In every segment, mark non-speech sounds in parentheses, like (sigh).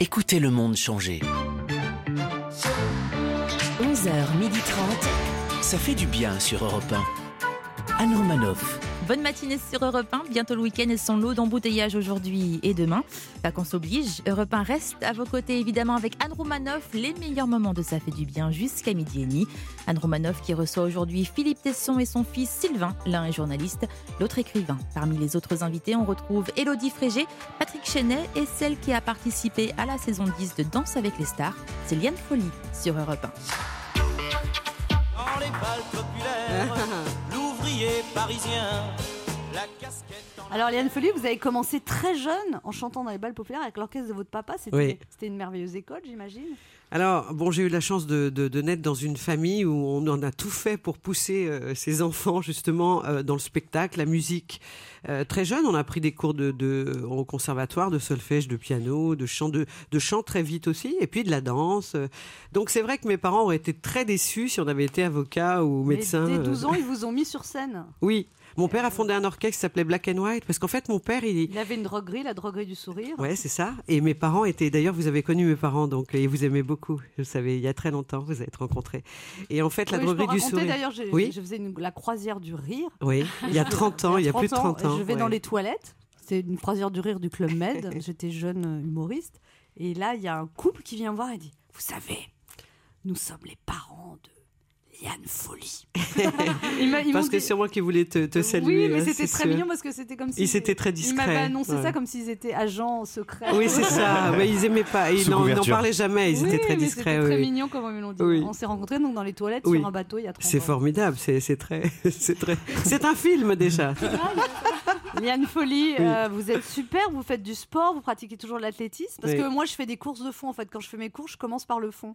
Écoutez le monde changer. 11h30. Ça fait du bien sur Europe 1. Anne Romanoff. Bonne matinée sur Europe 1, bientôt le week-end et son lot d'embouteillage aujourd'hui et demain. Vacances oblige, Europe 1 reste à vos côtés évidemment avec Anne Romanoff, les meilleurs moments de Ça fait du bien jusqu'à midi et demi. Anne Romanoff qui reçoit aujourd'hui Philippe Tesson et son fils Sylvain, l'un est journaliste, l'autre écrivain. Parmi les autres invités, on retrouve Elodie Frégé, Patrick Chenet et celle qui a participé à la saison 10 de Danse avec les stars, c'est Liane Folly sur Europe 1. Dans les balles populaires, (laughs) parisien, Alors, Liane Folly, vous avez commencé très jeune en chantant dans les balles populaires avec l'orchestre de votre papa. C'était Oui. une merveilleuse école, j'imagine. Alors, bon, j'ai eu la chance de, de- de naître dans une famille où on en a tout fait pour pousser euh, ses enfants, justement, euh, dans le spectacle, la musique. Euh, très jeune, on a pris des cours de, de, au conservatoire, de solfège, de piano, de chant, de, de chant très vite aussi, et puis de la danse. Euh, Donc, c'est vrai que mes parents auraient été très déçus si on avait été avocat ou médecin. Mais dès euh, 12 ans, (laughs) ils vous ont mis sur scène. Oui. Mon père a fondé un orchestre qui s'appelait Black and White, parce qu'en fait, mon père, il, Il avait une droguerie, la droguerie du sourire. Ouais, c'est ça. Et mes parents étaient, d'ailleurs, vous avez connu mes parents, donc, et vous aimez beaucoup. Je le savais, il y a très longtemps, vous êtes rencontrés. Et en fait, la Oui, je peux droguerie du sourire. D'ailleurs, Oui. je faisais une- la croisière du rire. Oui, (laughs) il y a 30 ans, il y a plus de 30 ans. Je vais ouais. dans les toilettes. C'est une croisière du rire du Club Med. (laughs) J'étais jeune humoriste. Et là, il y a un couple qui vient me voir et dit Vous savez, nous sommes les parents de Liane Folly. (laughs) Ils m'a- ils Parce que dit- c'est moi qui voulais te, te saluer. Oui, mais hein, c'était très sûr. mignon parce que c'était comme si. Ils étaient très Ils m'avaient discrets, annoncé ouais. ça comme s'ils étaient agents secrets. Oui, c'est ça. (laughs) Mais ils aimaient pas. Ils n'en parlaient jamais. Ils Oui, étaient très mais discrets. C'était très oui. mignon comme ils l'ont dit. Oui. On s'est rencontrés donc dans les toilettes Oui. sur un bateau il y a 30 C'est formidable. C'est c'est très, (laughs) c'est très. C'est un film déjà. Liane Folly, euh, vous êtes super, vous faites du sport, vous pratiquez toujours l'athlétisme. Parce Oui. que moi, je fais des courses de fond. En fait, quand je fais mes courses, je commence par le fond.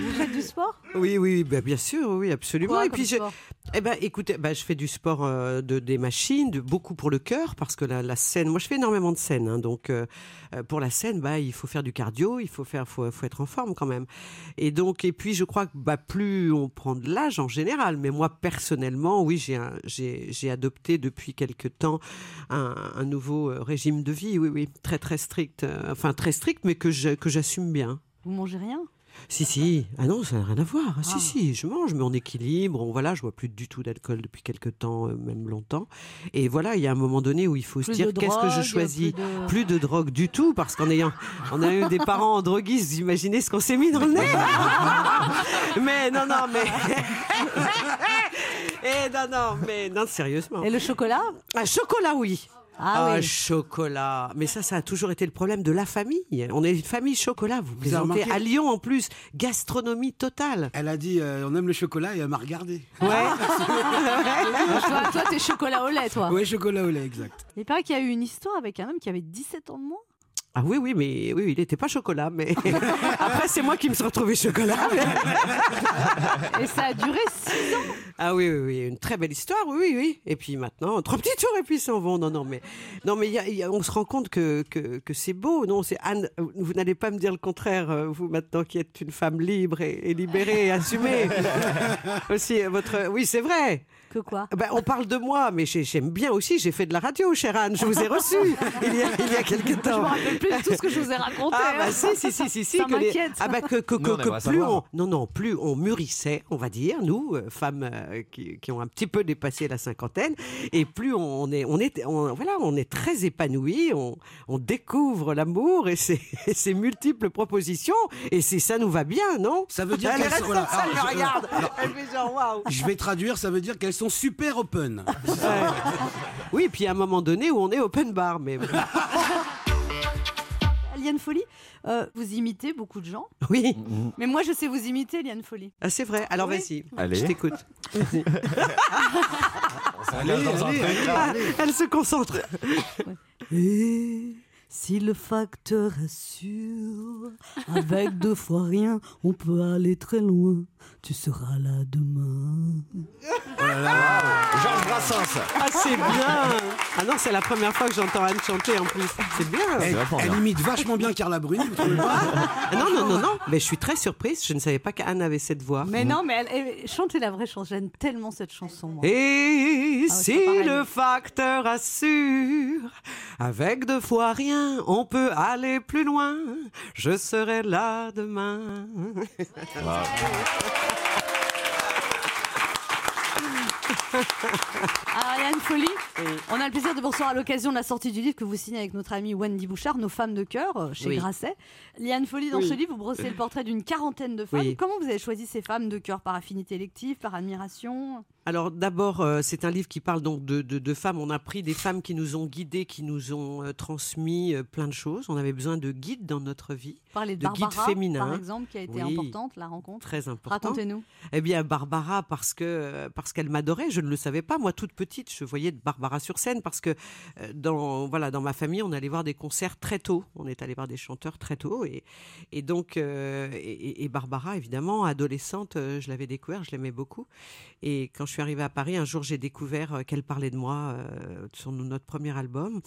vous faites du sport? Oui, oui, bah, bien sûr, oui, absolument. Quoi Et puis je, Eh ben, écoutez, ben, je fais du sport euh, de des machines, de beaucoup pour le cœur, parce que la, la scène, moi je fais énormément de scènes, hein, donc euh, euh, pour la scène, bah, il faut faire du cardio, il faut faire, faut, faut être en forme quand même. Et donc, et puis je crois que bah, plus on prend de l'âge en général, mais moi personnellement, oui, j'ai un- j'ai j'ai adopté depuis quelque temps un, un nouveau régime de vie, oui, oui, très très strict, euh, enfin très strict, mais que je, que j'assume bien. Vous mangez rien? Si, si. Ah non, ça n'a rien à voir. Ah, Si, Ah. si, je mange, mais en équilibre. On, voilà, je bois plus du tout d'alcool depuis quelque temps, euh, même longtemps. Et voilà, il y a un moment donné où il faut se dire qu'est-ce que je choisis. plus de- Plus de drogue du tout, parce qu'en ayant, on a eu des parents droguistes, vous imaginez ce qu'on s'est mis dans le nez. (laughs) mais non, non, mais. (laughs) Eh non, non, mais non, sérieusement. Et le chocolat? Un chocolat, oui. Ah oui. chocolat. Mais ça, ça a toujours été le problème de la famille. On est une famille chocolat. Vous plaisantez remarqué à Lyon en plus. Gastronomie totale. Elle a dit euh, on aime le chocolat et elle m'a regardé. Ouais. (laughs) Toi, toi, t'es chocolat au lait, toi. Ouais, chocolat au lait, exact. Il paraît qu'il y a eu une histoire avec un homme qui avait 17 ans de moins. Ah oui, oui, mais oui, il n'était pas chocolat. Mais (laughs) après, c'est moi qui me suis retrouvé chocolat. (laughs) Et ça a duré 6 ans. Ah oui, oui, oui, une très belle histoire, oui, oui. Et puis maintenant, trois petits tours et puis ils s'en vont. Non, non, mais non, mais il y a- il y a- on se rend compte que que, que c'est beau. Non, c'est Anne. Vous n'allez pas me dire le contraire, euh, vous maintenant qui êtes une femme libre et, et libérée et assumée. (laughs) aussi, votre. Oui, c'est vrai. Que quoi? Ben, on parle de moi, mais j'ai- j'aime bien aussi. J'ai fait de la radio, chère Anne. Je vous ai reçu (laughs) il y a, il y a quelque Je me temps. rappelle plus de tout ce que je vous ai raconté. Ah bah hein. si si si si si Ça que les- ah bah que, que, Nous, on que- plus on non non plus on mûrissait on va dire nous euh, femmes euh, qui, qui ont un petit peu dépassé la cinquantaine et plus on est on est on- voilà on est très épanoui on, on découvre l'amour et ses, (laughs) et ses multiples propositions et c'est ça nous va bien non? Ça veut dire Elle qu'elles sont- voilà, ça, alors, je- regarde alors, elle fait genre waouh Je vais traduire, ça veut dire qu'elles sont super open. oui puis à un moment donné où on est open bar mais (laughs) Liane Folly, euh, vous imitez beaucoup de gens. oui Mais moi, je sais vous imiter, Liane Folly. ah, c'est vrai alors Oui. vas-y Allez. je t'écoute elle se concentre Et Si le facteur assure, avec deux fois rien, on peut aller très loin. Tu seras là demain. Georges Brassens. Ah, c'est bien Ah non, c'est la première fois que j'entends Anne chanter en plus. C'est bien Elle, elle bien. imite vachement bien Carla Bruni, vous trouvez pas Ah non, non, non, non. Mais je suis très surprise. Je ne savais pas qu'Anne avait cette voix. Mais non, mais elle, elle- chantez la vraie chanson. J'aime tellement cette chanson. moi. Et Ah ouais, si le facteur assure, avec deux fois rien, on peut aller plus loin. Je serai là demain. Ah, Yann Folie, on a le plaisir de vous recevoir à l'occasion de la sortie du livre que vous signez avec notre amie Wendy Bouchard, Nos femmes de cœur, euh, chez Oui. Grasset. Liane Folie, dans Oui. ce livre, vous brossez le portrait d'une quarantaine de femmes. Oui. Comment vous avez choisi ces femmes de cœur Par affinité élective, par admiration? Alors d'abord, euh, c'est un livre qui parle donc de, de- de femmes. On a pris des femmes qui nous ont guidés, qui nous ont euh, transmis euh, plein de choses. On avait besoin de guides dans notre vie, Parlez de, De guide Barbara, féminin. par exemple, qui a été Oui. importante, la rencontre. très important. Racontez-nous. Eh bien, Barbara, parce que parce qu'elle m'adorait, je ne le savais pas. Moi, toute petite, je voyais Barbara sur scène parce que dans voilà dans ma famille, on allait voir des concerts très tôt. On est allé voir des chanteurs très tôt et et donc et, et Barbara, évidemment, adolescente, je l'avais découvert, je l'aimais beaucoup. Et quand je suis arrivée à Paris, un jour, j'ai découvert euh, qu'elle parlait de moi euh, sur notre premier album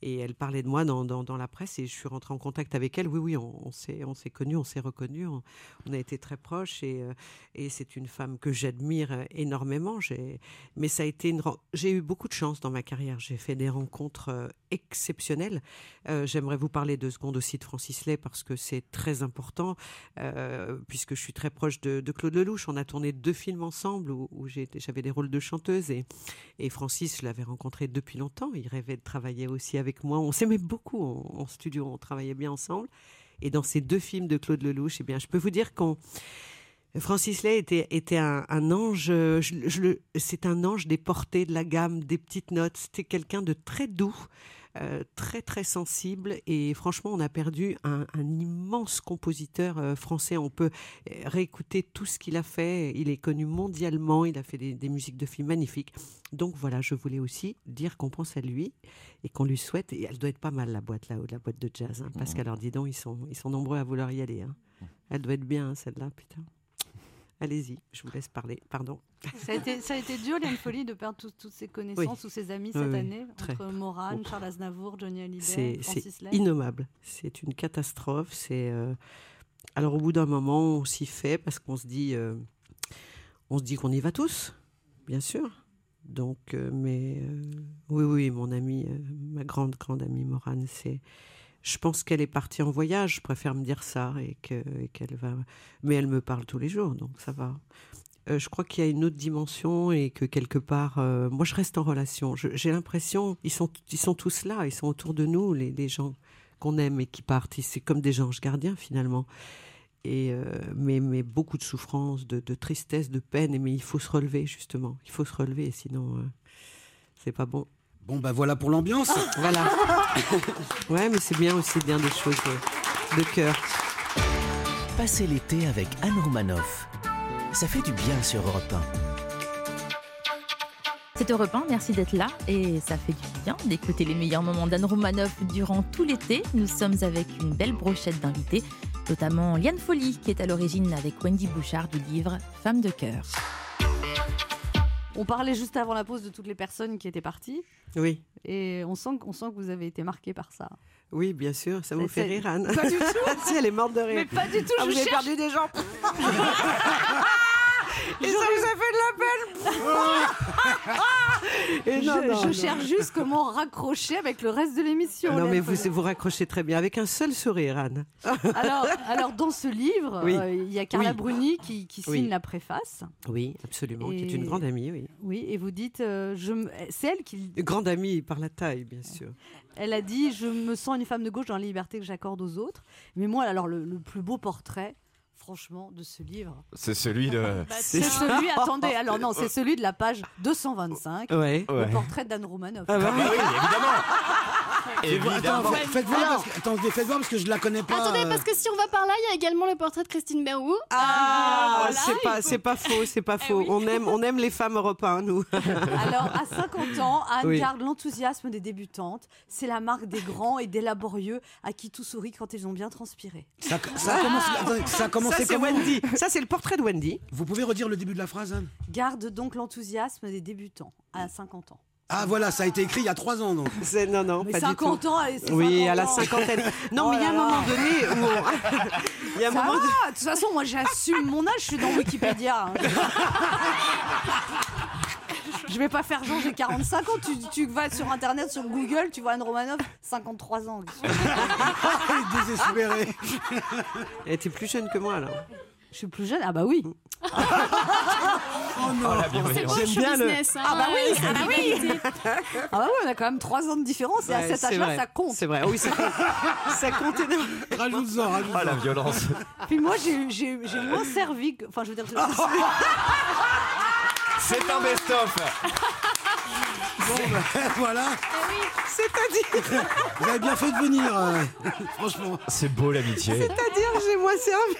et elle parlait de moi dans, la presse et je suis rentrée en contact avec elle. Oui, oui, on, s'est on s'est connus, on s'est reconnus, on, a été très proches et euh, et c'est une femme que j'admire énormément. Mais ça a été une, j'ai eu beaucoup de chance dans ma carrière. J'ai fait des rencontres exceptionnelles. Euh, j'aimerais vous parler deux secondes aussi de Francis Lay parce que c'est très important, euh, puisque je suis très proche de, de Claude Lelouch. On a tourné deux films ensemble où, j'avais des rôles de chanteuse et, Francis, je l'avais rencontré depuis longtemps. Il rêvait de travailler aussi avec moi. On s'aimait beaucoup en, studio, on travaillait bien ensemble. Et dans ces deux films de Claude Lelouch, eh bien, je peux vous dire qu'on Francis Lay était, un, ange, c'est un ange des portées, de la gamme, des petites notes. C'était quelqu'un de très doux, très très sensible. Et franchement, on a perdu un, un immense compositeur euh, français. On peut euh, réécouter tout ce qu'il a fait. Il est connu mondialement. Il a fait des, des musiques de films magnifiques. Donc voilà, je voulais aussi dire qu'on pense à lui et qu'on lui souhaite. Et elle doit être pas mal la boîte là-haut, la boîte de jazz, hein, parce qu'alors dis donc, ils sont, ils sont nombreux à vouloir y aller. hein. Elle doit être bien hein, celle-là, putain. Allez-y, je vous laisse parler. Pardon. Ça a été, ça a été dur, Liane Folie, de perdre toutes ses connaissances ou ses amis cette oui, année. Entre Morane, Bon. Charles Aznavour, Johnny Hallyday, C'est Francis c'est Lay. innommable. C'est une catastrophe. C'est euh, alors au bout d'un moment, on s'y fait parce qu'on se dit, euh, on se dit qu'on y va tous, bien sûr. Donc, euh, mais oui, oui, mon amie, ma grande, grande amie Morane, c'est. Je pense qu'elle est partie en voyage. Je préfère me dire ça et que- et qu'elle va. Mais elle me parle tous les jours, donc ça va. Euh, je crois qu'il y a une autre dimension et que quelque part, euh, moi je reste en relation. J'ai l'impression, ils sont, ils sont tous là, ils sont autour de nous, les, gens qu'on aime et qui partent. C'est comme des anges gardiens finalement. Et euh, mais, beaucoup de souffrance, de, de tristesse, de peine. Mais il faut se relever justement. Il faut se relever, sinon c'est pas bon. Bon, bah voilà pour l'ambiance. (laughs) Voilà. ouais, mais c'est bien aussi de dire des choses de, de cœur. Passez l'été avec Anne Romanoff. Ça fait du bien sur Europe 1. C'est Europe 1, merci d'être là et ça fait du bien d'écouter les meilleurs moments d'Anne Romanoff durant tout l'été. Nous sommes avec une belle brochette d'invités, notamment Liane Folly qui est à l'origine avec Wendy Bouchard du livre Femme de cœur. On parlait juste avant la pause de toutes les personnes qui étaient parties. Oui, Et on sent, qu'on sent que vous avez été marqué par ça. oui, bien sûr. Ça vous fait rire, Anne. Pas du tout. (laughs) si elle est morte de rire. pas du tout, Ah, vous avez perdu des gens. (laughs) Et ça vous a fait de la peine. (laughs) Et je non, non, je non. cherche juste comment raccrocher avec le reste de l'émission. Non, Liane mais vous, vous raccrochez très bien, avec un seul sourire, Anne. (laughs) Alors, alors, dans ce livre, Oui. euh, il y a Carla Oui. Bruni qui, qui signe Oui. la préface. Oui, absolument, qui est Et- une grande amie, oui. Oui, et vous dites, euh, je c'est elle qui, grande amie par la taille, bien sûr. elle a dit, je me sens une femme de gauche dans la liberté que j'accorde aux autres. Mais moi, alors le, le plus beau portrait, franchement, de ce livre, C'est celui de. (laughs) c'est celui, attendez, (laughs) alors non, c'est celui de la page 225, Ouais. le Ouais. portrait d'Anne Romanoff. Ah bah oui. Attends, faites voir, parce que, attendez, faites voir parce que je la connais pas. Attendez, euh, parce que si on va par là, il y a également le portrait de Christine Berrou. Ah, voilà, c'est pas, faut- c'est pas faux, c'est pas Eh faux. oui. On aime, on aime les femmes européennes, nous. (laughs) Alors, à 50 ans, Anne Oui. garde l'enthousiasme des débutantes. C'est la marque des grands et des laborieux à qui tout sourit quand ils ont bien transpiré. Ça, ça a commencé, attendez, ça a commencé Ça, Wendy. Ça, c'est le portrait de Wendy. Vous pouvez redire le début de la phrase Anne? Garde donc l'enthousiasme des débutants à 50 ans. Ah voilà, ça a été écrit il y a trois ans donc. (laughs) C'est- Non, non, Mais pas du 50 tout. ans, Oui, 50 à la ans. cinquantaine. Non, Oh mais il y a un moment donné où on... (laughs) Il y a un Ça moment va, de toute façon, moi j'assume mon âge, je suis dans Wikipédia. hein. (laughs) Je vais pas faire genre j'ai 45 ans, tu, tu vas sur internet, sur Google, tu vois Anne Romanoff, 53 ans. Désespéré. Elle était plus jeune que moi, alors. Je suis plus jeune, ah bah oui. (laughs) Oh non. Oh, la C'est J'aime show bien le- business. hein, Ah bah oui, euh, ah bah oui. Ah bah oui, on a quand même 3 ans de différence et à Ouais, cet c'est âge-là, vrai. ça compte. C'est vrai, oui, ça compte. (laughs) ça compte énormément. Rajoute-en, rajoute-en. Ah, la violence. Puis moi, j'ai moins servi que. Enfin, je veux dire. (laughs) C'est un best-of. Bon, ben, (laughs) voilà, C'est-à-dire, (laughs) vous avez bien fait de venir, euh, (laughs) franchement. C'est beau l'amitié. c'est-à-dire, j'ai moins servi.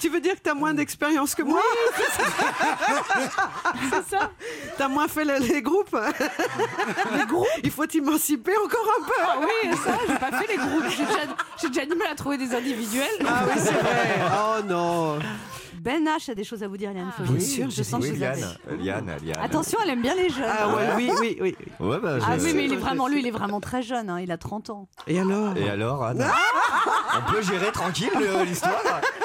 tu veux dire que t'as moins d'expérience que moi? C'est ça. T'as moins fait le- les groupes? Les groupes? Il faut t'émanciper encore un peu. Ah oui, ça, j'ai pas fait les groupes. J'ai déjà, j'ai déjà du mal à trouver des individuels. Ah oui, c'est vrai. Oh non. Ben H a des choses à vous dire, Liane Fogel. Bien sûr, je sens que vous avez. Liane, Liane. Attention, elle aime bien les jeunes. Ah ouais, oui, oui, oui. Ouais, bah, Ah oui, mais il est vraiment, lui, il est vraiment très jeune. hein, il a 30 ans. Et alors? Et alors, Anne On peut gérer tranquille euh, l'histoire?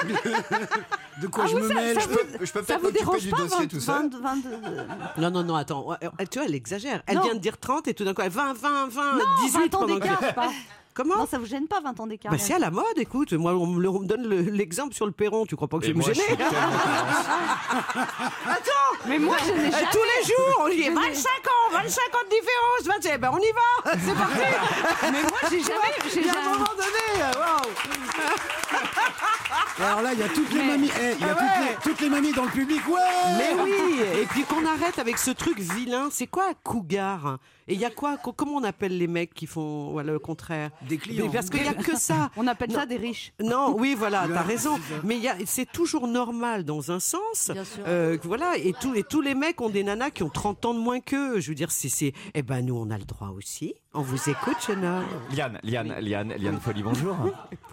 (laughs) De quoi Ah je oui, me ça- mêle ça Je peux, je peux Ça peut-être vous m'occuper dérange du pas dossier 20, tout seul? 20, 22, euh, Non, non, non, attends. Tu vois, elle exagère. Elle Non. vient de dire 30 et tout d'un coup, elle 20, 20, 20, Non, 18 20 ans pendant d'écart, (laughs) pas. Comment Non, ça vous gêne pas 20 ans d'écart bah, c'est à la mode, écoute. Moi, on me, le- on me donne le- l'exemple sur le perron. Tu crois pas que je vais me moi, je gêner suis tellement (laughs) Mais moi, je n'ai Eh, jamais. Tous les jours, on dit Je n'ai- 25 ans, 25 ans de différence. 25, ben on y va, c'est (laughs) parti. Mais moi, j'ai jamais. j'ai Il y a un jamais- moment donné, euh, waouh. Alors là, il y a toutes les mamies. eh, il y a Ah toutes, ouais. les, toutes les mamies dans le public. Ouais Mais oui, et puis qu'on arrête avec ce truc vilain. C'est quoi un cougar? Et il y a quoi co- Comment on appelle les mecs qui font voilà, le contraire Des clients. Mais Parce qu'il y a que ça. (laughs) On appelle Non. ça des riches. Non, oui, voilà, t'as raison. Mais il y a- c'est toujours normal dans un sens. Bien sûr. Euh, voilà, et, tous et tous les mecs ont des nanas qui ont 30 ans de moins qu'eux. Je veux dire, c'est, eh ben nous, on a le droit aussi. On vous écoute, homme. Liane, Liane, Liane, Liane Folie, bonjour.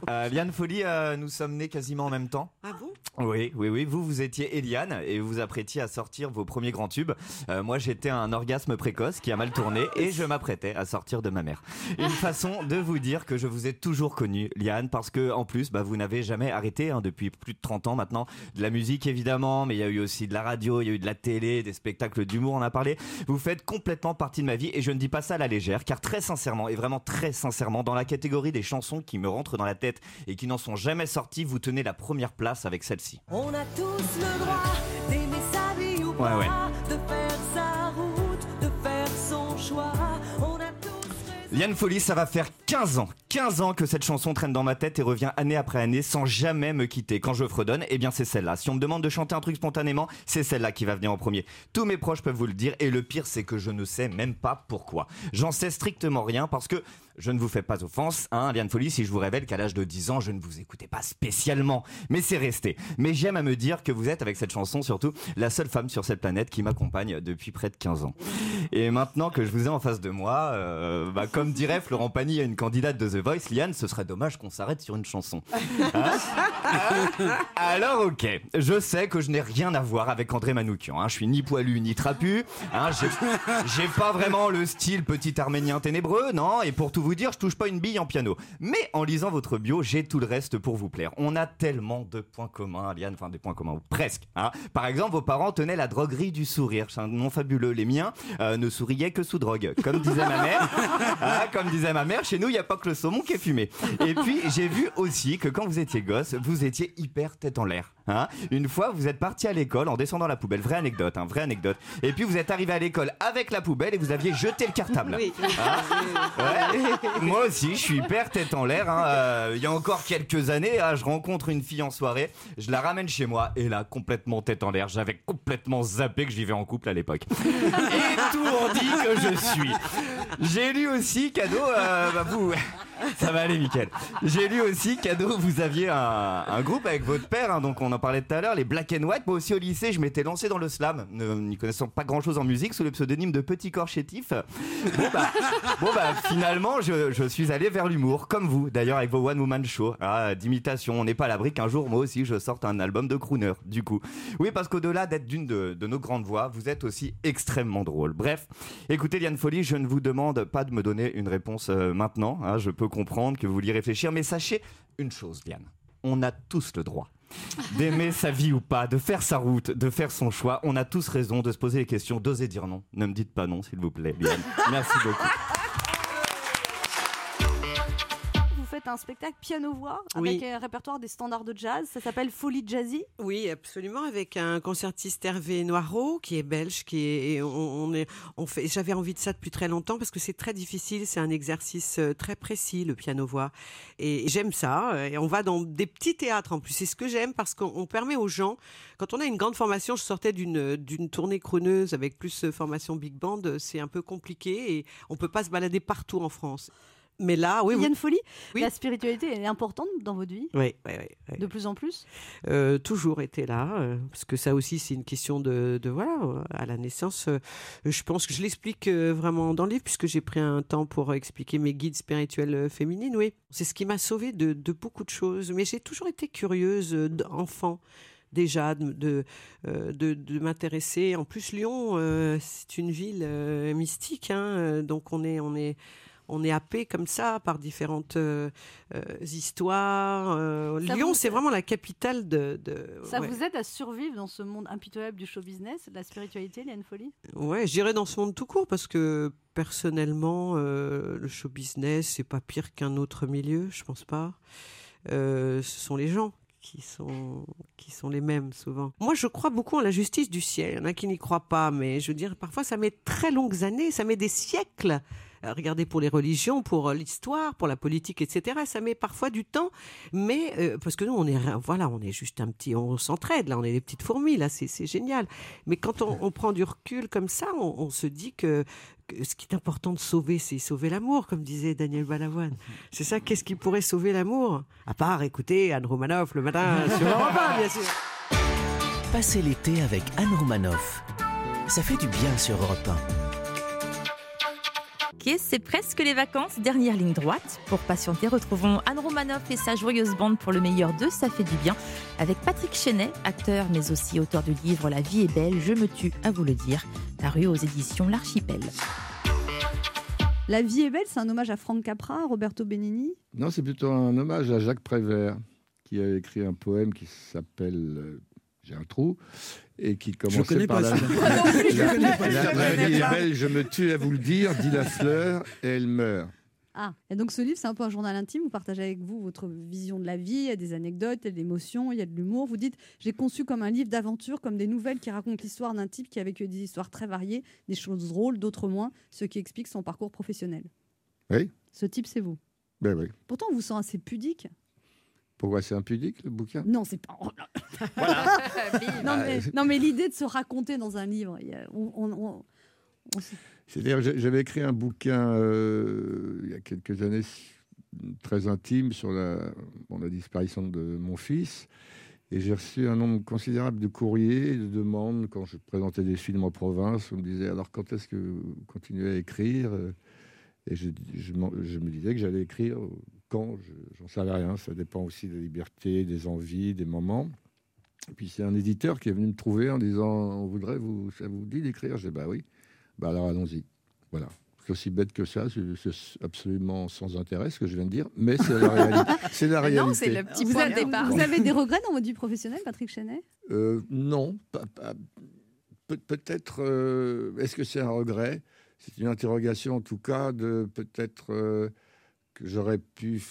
Euh, Liane Folie, euh, nous sommes nés quasiment en même temps. Ah bon? Oui, oui, oui. Vous, vous étiez Eliane et vous vous apprêtiez à sortir vos premiers grands tubes. Euh, moi, j'étais un orgasme précoce qui a mal tourné et je m'apprêtais à sortir de ma mère. Une façon de vous dire que je vous ai toujours connu, Liane, parce que en plus, bah, vous n'avez jamais arrêté hein, depuis plus de 30 ans maintenant. De la musique, évidemment, mais il y a eu aussi de la radio, il y a eu de la télé, des spectacles d'humour, on en a parlé. Vous faites complètement partie de ma vie et je ne dis pas ça à la légère, car très sincèrement, et vraiment très sincèrement, dans la catégorie des chansons qui me rentrent dans la tête et qui n'en sont jamais sorties, vous tenez la première place avec celle-ci. On a tous le droit d'aimer sa vie ou Ouais, pas, ouais. de faire sa route, de faire son choix. On a tous. Liane Folie, ça va faire 15 ans, 15 ans que cette chanson traîne dans ma tête et revient année après année sans jamais me quitter. Quand je fredonne, eh bien c'est celle-là. Si on me demande de chanter un truc spontanément, c'est celle-là qui va venir en premier. Tous mes proches peuvent vous le dire et le pire c'est que je ne sais même pas pourquoi. J'en sais strictement rien parce que je ne vous fais pas offense, hein, Liane Folie, si je vous révèle qu'à l'âge de 10 ans, je ne vous écoutais pas spécialement. Mais c'est resté. Mais j'aime à me dire que vous êtes, avec cette chanson surtout, la seule femme sur cette planète qui m'accompagne depuis près de 15 ans. Et maintenant que je vous ai en face de moi, euh, bah, comme dirait Florent Pagny à une candidate de The Voice, Liane, ce serait dommage qu'on s'arrête sur une chanson. (laughs) Hein Alors ok, je sais que je n'ai rien à voir avec André Manoukian. Hein. Je suis ni poilu ni trapu. Hein. J'ai- pas vraiment le style petit arménien ténébreux, non. Et pour tout vous dire, je touche pas une bille en piano. Mais en lisant votre bio, j'ai tout le reste pour vous plaire. On a tellement de points communs, Liane, enfin des points communs, ou presque. Hein. Par exemple, vos parents tenaient la droguerie du sourire. C'est un nom fabuleux. Les miens euh, ne souriaient que sous drogue. Comme disait ma mère, (laughs) comme disait ma mère, chez nous, il n'y a pas que le saumon qui est fumé. Et puis, j'ai vu aussi que quand vous étiez gosse, vous étiez hyper tête en l'air. Hein. Une fois, vous êtes parti à l'école en descendant la poubelle. Vraie anecdote, hein, vraie anecdote. Et puis, vous êtes arrivé à l'école avec la poubelle et vous aviez jeté le cartable. Oui. Ouais. Moi aussi, je suis hyper tête en l'air. hein. Euh, Il y a encore quelques années, je rencontre une fille en soirée, je la ramène chez moi et là, complètement tête en l'air. J'avais complètement zappé que je vivais en couple à l'époque. (laughs) Et tout en dit que je suis. J'ai lu aussi, cadeau, euh, bah, vous, (laughs) ça va aller, Mickaël. J'ai lu aussi, cadeau, vous aviez un, un groupe avec votre père, hein, donc on en parlait tout à l'heure, les Black and White. Moi aussi au lycée, je m'étais lancé dans le slam, n'y connaissant pas grand chose en musique, sous le pseudonyme de Petit Corps Chétif. Bon bah, (laughs) bon, bah, finalement, je, je suis allé vers l'humour, comme vous, d'ailleurs, avec vos One Woman Show, ah, d'imitation. On n'est pas à l'abri qu'un jour, moi aussi, je sorte un album de crooner, du coup. Oui, parce qu'au-delà d'être d'une de, de nos grandes voix, vous êtes aussi extrêmement drôle. Bref, écoutez, Liane Folly, je ne vous demande pas de me donner une réponse euh, maintenant. hein, je peux comprendre que vous vouliez réfléchir, mais sachez une chose, Liane. On a tous le droit d'aimer sa vie ou pas, de faire sa route, de faire son choix. On a tous raison de se poser les questions, d'oser dire non. Ne me dites pas non, s'il vous plaît, Liane. Merci beaucoup. Faites un spectacle piano-voix Oui. avec un répertoire des standards de jazz. Ça s'appelle Folie Jazzy. Oui, absolument, avec un concertiste Hervé Noireau, qui est belge, qui est, et on, on est, on fait. J'avais envie de ça depuis très longtemps parce que c'est très difficile, c'est un exercice euh, très précis, le piano-voix, et j'aime ça. euh, Et on va dans des petits théâtres en plus. C'est ce que j'aime parce qu'on on permet aux gens. Quand on a une grande formation, je sortais d'une d'une tournée crooneuse avec plus euh, formation big band, c'est un peu compliqué et on peut pas se balader partout en France. Mais là, oui, oui. Yann Folie, Oui. la spiritualité elle est importante dans votre vie, Oui, oui, oui, oui. de plus en plus. euh, toujours été là, euh, parce que ça aussi c'est une question de, de voilà, à la naissance. euh, je pense que je l'explique vraiment dans le livre, puisque j'ai pris un temps pour expliquer mes guides spirituels féminines. Oui, c'est ce qui m'a sauvée de, de beaucoup de choses. Mais j'ai toujours été curieuse d'enfant. Déjà, de, de, de, de m'intéresser. En plus, Lyon, euh, c'est une ville euh, mystique, hein, donc on est, on est, on est happé comme ça par différentes euh, euh, histoires. euh, Lyon, vous- c'est vraiment la capitale de. de- Ça ouais. vous aide à survivre dans ce monde impitoyable du show business, de la spiritualité, Yann Folie? Ouais, je dirais dans ce monde tout court parce que personnellement, euh, le show business, c'est pas pire qu'un autre milieu, je pense pas. Ce sont les gens qui sont, qui sont les mêmes souvent. Moi, je crois beaucoup en la justice du ciel. Il y en a qui n'y croient pas, mais je veux dire, parfois, ça met très longues années, ça met des siècles. Euh, Regardez pour les religions, pour euh, l'histoire, pour la politique, etc. Ça met parfois du temps, mais euh, parce que nous, on est, voilà, on est juste un petit, on s'entraide là, on est des petites fourmis là, c'est génial. Mais quand on, on prend du recul comme ça, on, on se dit que, que ce qui est important de sauver, c'est sauver l'amour, comme disait Daniel Balavoine. C'est ça, qu'est-ce qui pourrait sauver l'amour? À part écouter Anne Romanoff le matin (laughs) sur Europe 1, bien sûr. Passez l'été avec Anne Romanoff. Ça fait du bien sur Europe 1. C'est presque les vacances, dernière ligne droite. Pour patienter, retrouvons Anne Romanoff et sa joyeuse bande pour le meilleur de Ça fait du bien, avec Patrick Chenet, acteur mais aussi auteur du livre La vie est belle, je me tue à vous le dire, paru aux éditions L'Archipel. La vie est belle, c'est un hommage à Franck Capra, Roberto Benigni? Non, c'est plutôt un hommage à Jacques Prévert, qui a écrit un poème qui s'appelle euh, J'ai un trou, et qui commençait par la... vie (laughs) est belle, je me tue à vous le dire, dit la fleur, et elle meurt. Ah, et donc ce livre, c'est un peu un journal intime. Vous partagez avec vous votre vision de la vie, il y a des anecdotes, il y a de l'émotion, il y a de l'humour. Vous dites, j'ai conçu comme un livre d'aventure, comme des nouvelles qui racontent l'histoire d'un type qui a vécu des histoires très variées, des choses drôles, d'autres moins, ce qui explique son parcours professionnel. Oui, Ce type, c'est vous. ben oui. Pourtant, on vous sent assez pudique. Pourquoi c'est impudique, le bouquin Non, c'est pas. oh non, (laughs) mais, non, mais l'idée de se raconter dans un livre, il y a- on- on- on- on se- C'est-à-dire, j'avais écrit un bouquin euh, il y a quelques années très intime sur la, bon, la disparition de mon fils. Et j'ai reçu un nombre considérable de courriers, de demandes quand je présentais des films en province. On me disait alors quand est-ce que vous continuez à écrire? Et je, je m'en- je me disais que j'allais écrire quand, je- j'en savais rien. Ça dépend aussi de la liberté, des envies, des moments. Et puis c'est un éditeur qui est venu me trouver en disant on voudrait vous, ça vous dit d'écrire? J'ai dit bah oui. Bah alors allons-y. Voilà. C'est aussi bête que ça, c'est absolument sans intérêt ce que je viens de dire, mais c'est la réalité. (laughs) C'est la réalité. Non, c'est le petit vous, point de avez, départ. vous avez des regrets dans votre vie professionnelle, Patrick Chenet? Euh, non, pas- pas- peut- peut-être. euh, Est-ce que c'est un regret? C'est une interrogation en tout cas de peut-être euh, que j'aurais pu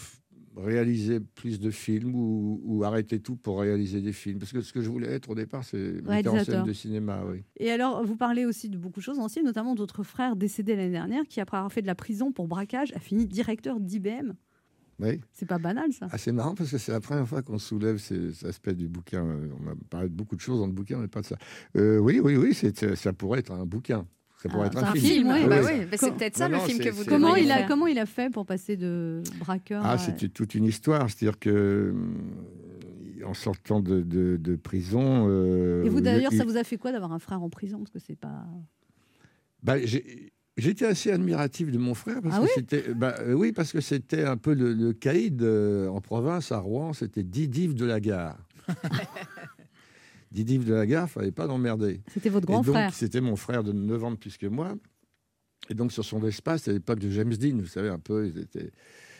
réaliser plus de films ou, ou arrêter tout pour réaliser des films. Parce que ce que je voulais être au départ, c'est metteur en scène de cinéma. Oui. Et alors, vous parlez aussi de beaucoup de choses anciennes, notamment de votre frère décédé l'année dernière, qui, après avoir fait de la prison pour braquage, a fini directeur d'IBM. oui. C'est pas banal, ça. Ah, c'est marrant parce que c'est la première fois qu'on soulève ces, aspects du bouquin. Euh, On a parlé de beaucoup de choses dans le bouquin, mais pas de ça. Euh, oui, oui, oui, c'est- ça pourrait être un bouquin. Ça pourrait Ah, être c'est un un film. film. Bah Oui. oui, bah c'est peut-être ça Non, le non, film que vous Comment il, a, comment il a fait pour passer de braqueur Ah, à... c'était toute une histoire. C'est-à-dire que hum, en sortant de, de- de prison. euh, Et vous d'ailleurs, il- ça vous a fait quoi d'avoir un frère en prison? Parce que c'est pas. bah, J'étais assez admiratif de mon frère parce Ah que oui c'était bah, euh, oui parce que c'était un peu le, le caïd euh, en province à Rouen c'était Didive de la gare. (laughs) Didive de la gare, fallait pas l'emmerder. C'était votre Et grand donc, frère. C'était mon frère de 9 ans de plus que moi. Et donc sur son Vespa, c'était à l'époque de James Dean, vous savez un peu, ils étaient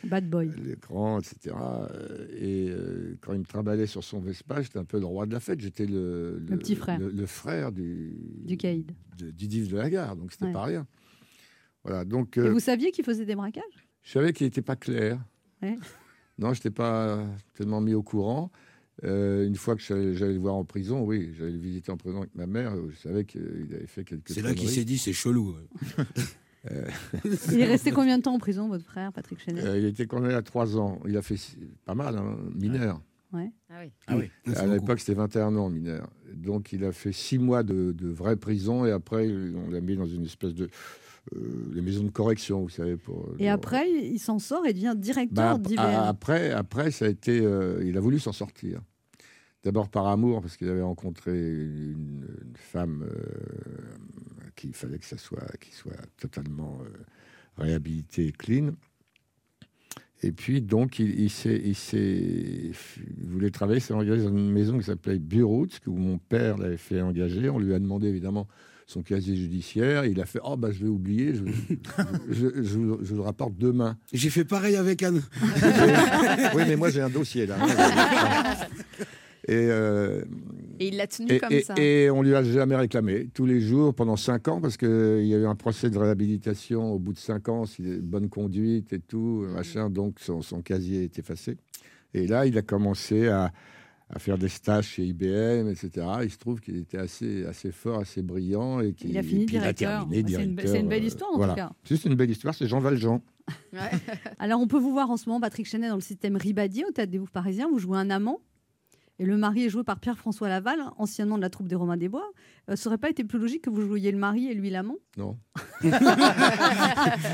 Bad boy. les grands, etc. Euh, Et euh, quand il me trimballait sur son Vespa, j'étais un peu le roi de la fête. J'étais le, Le petit frère. le, le frère du, Du caïd. de Didive de la gare, donc c'était Ouais. pas rien. Voilà, donc Et euh, vous saviez qu'il faisait des braquages? je savais qu'il n'était pas clair. Ouais. Non, je n'étais pas tellement mis au courant. Euh, une fois que j'allais le voir en prison, oui, j'allais le visiter en prison avec ma mère. Je savais qu'il avait fait quelques. C'est là qu'il s'est dit, c'est chelou. Euh, Il est resté combien de temps en prison, votre frère, Patrick Chenet euh, il était condamné à trois ans. Il a fait pas mal, hein, mineur. Ouais. Ah oui. Ah oui, À l'époque, c'était 21 ans mineur. Donc, il a fait six mois de, de vraie prison et après, on l'a mis dans une espèce de. euh, les maisons de correction, vous savez. Pour, Et après, il s'en sort et devient Bah, directeur ap- d'IBM. après, après, ça a été. euh, il a voulu s'en sortir. D'abord par amour, parce qu'il avait rencontré une, une femme euh, qu'il fallait que ça soit, qu'il soit totalement euh, réhabilité et clean. Et puis, donc, il, il s'est, il s'est- il voulait travailler, il s'est engagé dans une maison qui s'appelait Bureau, où mon père l'avait fait engager. On lui a demandé évidemment son casier judiciaire. Il a fait Oh, bah, je l'ai oublié, (laughs) je, je, je le rapporte demain. J'ai fait pareil avec Anne. oui, mais moi j'ai un dossier là. (laughs) Et, euh, Et il l'a tenu et, comme et- ça. et on lui a jamais réclamé. Tous les jours, pendant cinq ans, parce qu'il y a eu un procès de réhabilitation au bout de cinq ans, s'il est bonne conduite et tout, Mm. machin, donc son, son casier est effacé. Et là, il a commencé à, à faire des stages chez IBM, etc. Il se trouve qu'il était assez, assez fort, assez brillant. Et qu'il Il a fini directeur. terminé Bah, c'est une be- directeur, c'est une belle euh, histoire, en tout voilà. cas. C'est une belle histoire, c'est Jean Valjean. (laughs) Alors, on peut vous voir en ce moment, Patrick Chenet, dans le système Ribadier, au Théâtre des Bouffes Parisiens. Vous jouez un amant. Et le mari est joué par Pierre-François Laval, anciennement de la troupe des Romains des Bois. Euh, ça aurait pas été plus logique que vous jouiez le mari et lui l'amant? Non. Vous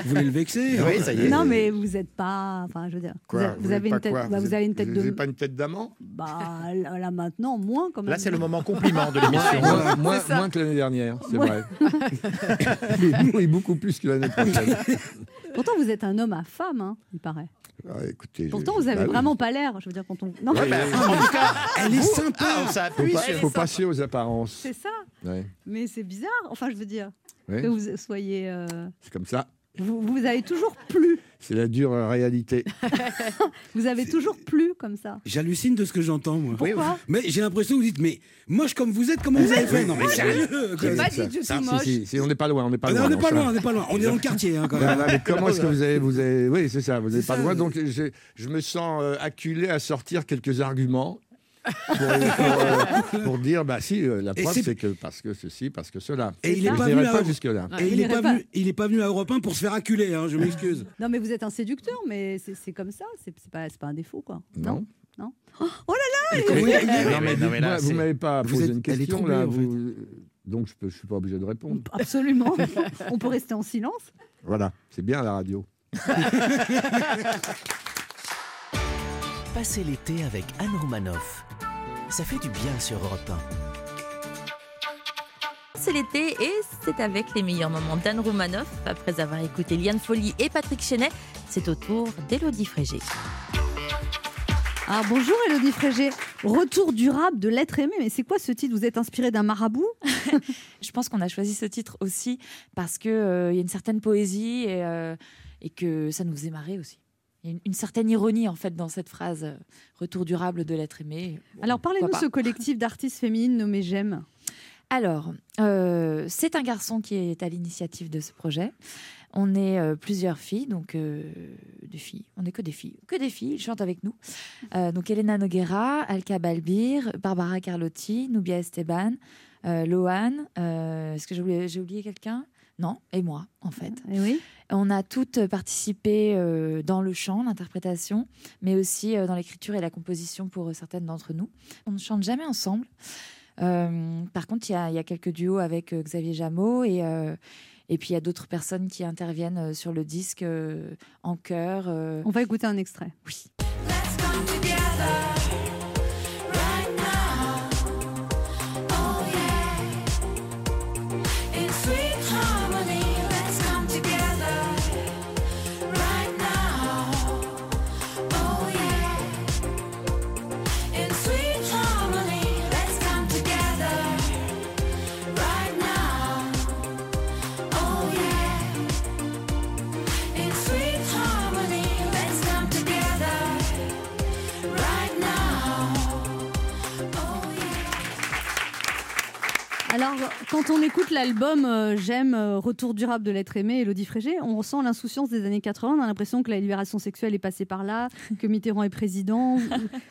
voulez le vexer Oui, ça y est. Non, mais vous n'êtes pas. Enfin, je veux dire. Quoi vous, avez- vous une tête. quoi bah, vous avez une tête Vous de. n'avez pas une tête d'amant? Bah, là, là, maintenant, moins quand même. Là, c'est le moment compliment de (laughs) l'émission. Moins, moins- C'est ça. moins que l'année dernière, c'est vrai. (laughs) oui, beaucoup plus que l'année prochaine. (laughs) Pourtant, vous êtes un homme à femme, hein, il paraît. Ah, écoutez, Pourtant, vous avez bah oui. vraiment pas l'air. Je veux dire, quand on. Non, Ouais, mais- ouais, ouais. En tout cas, Elle est sympa. Ah, on Faut, s'appuie pas- sur. faut passer aux apparences. c'est ça. Ouais, Mais c'est bizarre. Enfin, je veux dire ouais, que vous soyez. euh, c'est comme ça. Vous, vous avez toujours plu. C'est la dure réalité. (laughs) Vous avez toujours plu comme ça. J'hallucine de ce que j'entends, moi. Pourquoi Mais j'ai l'impression que vous dites, mais moche comme vous êtes, comment vous avez fait? Non, mais sérieux J'ai pas Ça- dit du ça- tout si, moche. si, si, on n'est pas loin, on n'est pas Ah loin. on n'est pas loin, on n'est pas loin. On est dans le quartier, hein, quand Non, même. non, mais comment est-ce que vous avez, vous avez, oui, c'est ça, vous n'êtes pas ça. loin. Donc, je me sens euh, acculé à sortir quelques arguments pour, pour, euh, pour dire, bah si, euh, la Et preuve, c'est- que parce que ceci, parce que cela. Et il ça. est Je pas venu pas jusque là. Et il n'est pas, pas. venu, il est pas venu à Europe 1 pour se faire acculer, hein, je m'excuse. (laughs) Non, mais vous êtes un séducteur, mais c'est comme ça. C'est pas, c'est pas un défaut, quoi. Non. Non. Non, mais là, dites-moi, vous m'avez pas Vous posé êtes- une question là. vous- Donc je ne suis pas obligé de répondre. (laughs) Absolument. (laughs) On peut rester en silence. Voilà, c'est bien la radio. Passez l'été avec Anne Romanoff. Ça fait du bien sur Europe C'est l'été et c'est avec les meilleurs moments d'Anne Roumanoff. Après avoir écouté Liane Folly et Patrick Chenet, c'est au tour d'Élodie Frégé. Ah, bonjour Elodie Frégé. Retour durable de l'être aimé. Mais c'est quoi ce titre? Vous êtes inspiré d'un marabout? (laughs) Je pense qu'on a choisi ce titre aussi parce qu'il il y a une certaine poésie et, euh, et que ça nous émarrait aussi. Il y a une, certaine ironie en fait dans cette phrase euh, retour durable de l'être aimé. Bon, Alors parlez-nous de ce collectif d'artistes féminines nommé J'aime. Alors, euh, c'est un garçon qui est à l'initiative de ce projet. On est euh, plusieurs filles, donc euh, des filles. On n'est que des filles, que des filles. Ils chantent avec nous. Donc Elena Noguera, Alka Balbir, Barbara Carlotti, Nubia Esteban, euh, Est-ce que j'ai oublié, j'ai oublié quelqu'un? Non, et moi en fait. Eh oui. On a toutes participé euh, dans le chant, l'interprétation, mais aussi euh, dans l'écriture et la composition pour euh, certaines d'entre nous. On ne chante jamais ensemble. Euh, par contre, il y, a- il y a quelques duos avec euh, Xavier Jameau et, euh, Et puis il y a d'autres personnes qui interviennent euh, sur le disque euh, en chœur. euh. On va écouter un extrait. Oui. In Alors, quand on écoute l'album euh, J'aime euh, Retour durable de l'être aimé, Elodie Frégé, on ressent l'insouciance des années 80. On a l'impression que la libération sexuelle est passée par là, que (laughs) Mitterrand est président,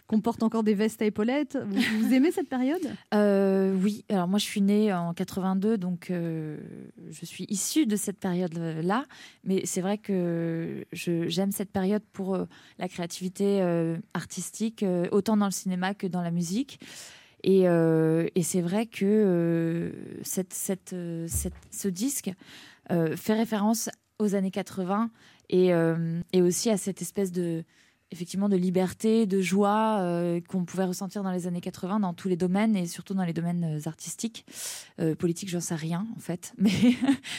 qu'on porte encore des vestes à épaulettes. Vous, vous aimez cette période? Euh, oui, alors moi je suis née en 82, donc je suis issue de cette période-là. Mais c'est vrai que j'aime cette période pour la créativité artistique, autant dans le cinéma que dans la musique. Et, euh, et c'est vrai que euh, euh, ce disque fait référence aux années 80 et, euh, et aussi à cette espèce de effectivement de liberté, de joie euh, qu'on pouvait ressentir dans les années 80 dans tous les domaines et surtout dans les domaines euh, artistiques. Euh, politique, j'en sais rien en fait, (laughs) mais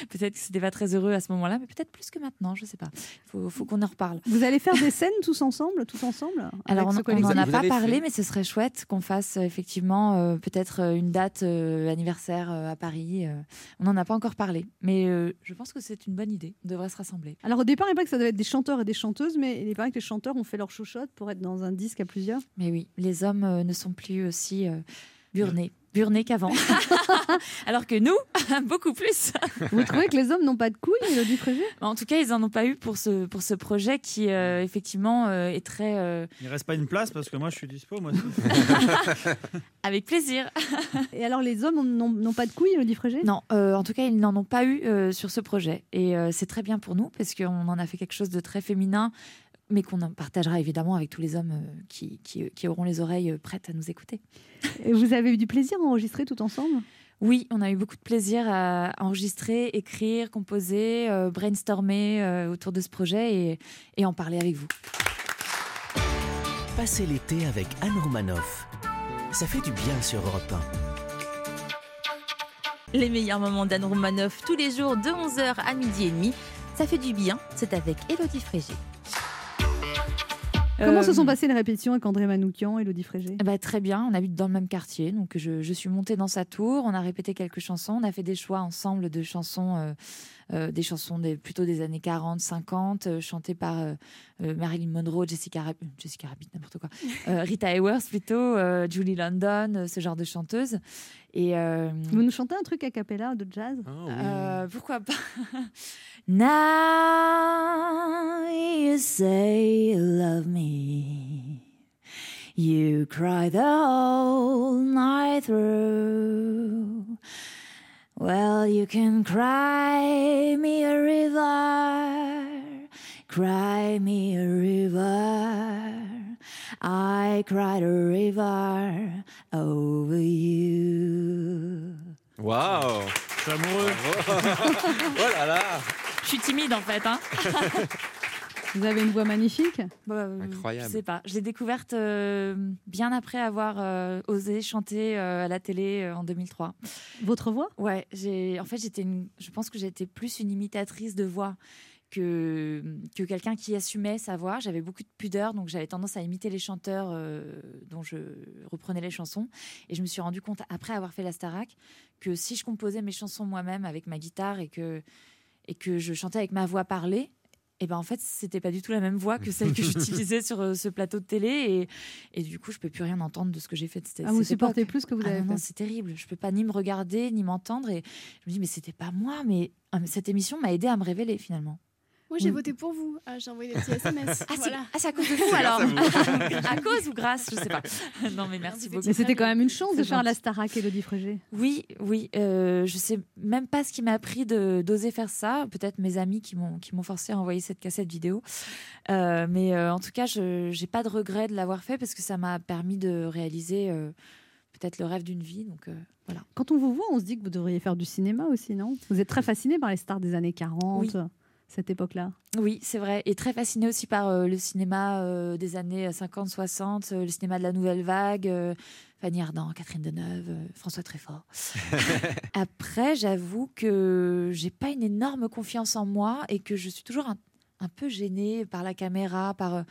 peut-être que c'était pas très heureux à ce moment-là, mais peut-être plus que maintenant, je sais pas. Il faut, faut qu'on en reparle. Vous allez faire des scènes tous ensemble, tous ensemble Alors, on n'en a pas parlé, mais ce serait chouette qu'on fasse euh, effectivement euh, peut-être une date euh, anniversaire euh, à Paris. euh. on n'en a pas encore parlé, mais euh, je pense que c'est une bonne idée. On devrait se rassembler. Alors au départ, il paraît que ça devait être des chanteurs et des chanteuses, mais il paraît que les chanteurs ont fait leur chouchotte pour être dans un disque à plusieurs. Mais oui, les hommes euh, ne sont plus aussi euh, burnés, (laughs) burnés qu'avant. (laughs) Alors que nous, (laughs) beaucoup plus. Vous trouvez que les hommes n'ont pas de couilles, Elodie Frégé En tout cas, ils en ont pas eu pour ce, pour ce projet qui, euh, effectivement, euh, est très. euh, Il reste pas une place parce que moi je suis dispo. Moi. avec plaisir. Et alors les hommes n'ont n'ont pas de couilles, Elodie Frégé Non, euh, en tout cas, ils n'en ont pas eu euh, sur ce projet. Et euh, c'est très bien pour nous parce qu'on en a fait quelque chose de très féminin, mais qu'on en partagera évidemment avec tous les hommes euh, qui, qui- qui auront les oreilles euh, prêtes à nous écouter. Et vous avez eu du plaisir à enregistrer tout ensemble? Oui, on a eu beaucoup de plaisir à enregistrer, écrire, composer, euh, brainstormer euh, autour de ce projet et, et en parler avec vous. Passez l'été avec Anne Romanoff. Ça fait du bien sur Europe Les meilleurs moments d'Anne Romanoff tous les jours de 11h à midi et demi. Ça fait du bien, c'est avec Elodie Frégé. Comment se Euh, sont passées les répétitions avec André Manoukian et Elodie Frégé? Eh ben, très bien, on habite dans le même quartier, donc je, je suis montée dans sa tour, on a répété quelques chansons, on a fait des choix ensemble de chansons, euh, euh, des chansons des, plutôt des années 40, 50, euh, chantées par euh, euh, Marilyn Monroe, Jessica Rabbit, Jessica Rabbit, n'importe quoi, (laughs) Euh, Rita Hayworth plutôt, euh, Julie London, euh, ce genre de chanteuses. Et euh, Vous nous chantez un truc a cappella de jazz? Euh, pourquoi pas? (laughs) Now you say you love me. You cry the whole night through. Well, you can cry me a river, cry me a river. I cried a river over you. Waouh Je suis amoureux. (laughs) oh là là Je suis timide en fait. Hein (laughs) Vous avez une voix magnifique Bah, Je sais pas. Je l'ai découverte euh, bien après avoir euh, osé chanter euh, à la télé euh, en 2003. Votre voix? Ouais. J'ai. En fait, j'étais. Une... Je pense que j'étais plus une imitatrice de voix que que quelqu'un qui assumait sa voix. J'avais beaucoup de pudeur, donc j'avais tendance à imiter les chanteurs euh, dont je reprenais les chansons. Et je me suis rendu compte après avoir fait la Starac que si je composais mes chansons moi-même avec ma guitare et que et que je chantais avec ma voix parlée, et ben en fait c'était pas du tout la même voix que celle que (laughs) j'utilisais sur euh, ce plateau de télé et, et du coup je peux plus rien entendre de ce que j'ai fait de cette, Ah, vous cette supportez époque. plus que vous Ah avez non, non, fait. c'est terrible je peux pas ni me regarder ni m'entendre et je me dis mais c'était pas moi mais ah, mais cette émission m'a aidé à me révéler finalement Moi, j'ai Oui. voté pour vous. Ah, j'ai envoyé des petits SMS. (laughs) Ah, c'est voilà. ah, c'est à cause de (laughs) vous alors à (laughs) À cause ou grâce Je sais pas. Non, mais merci beaucoup. Mais c'était quand même une chance de faire la. Starac, Elodie Frégé. Oui, oui. euh, je sais même pas ce qui m'a appris de d'oser faire ça. Peut-être mes amis qui m'ont qui m'ont forcé à envoyer cette cassette vidéo. Euh, mais euh, en tout cas, je j'ai pas de regret de l'avoir fait parce que ça m'a permis de réaliser. euh, peut-être le rêve d'une vie. Donc euh, voilà. Quand on vous voit, on se dit que vous devriez faire du cinéma aussi, non? Vous êtes très fasciné par les stars des années 40, Oui. Cette époque-là. Oui, c'est vrai. Et très fasciné aussi par euh, le cinéma euh, des années 50-60, euh, le cinéma de la nouvelle vague, euh, Fanny Ardant, Catherine Deneuve, euh, François Treffort. (laughs) Après, j'avoue que j'ai pas une énorme confiance en moi et que je suis toujours un, un peu gênée par la caméra, par. euh,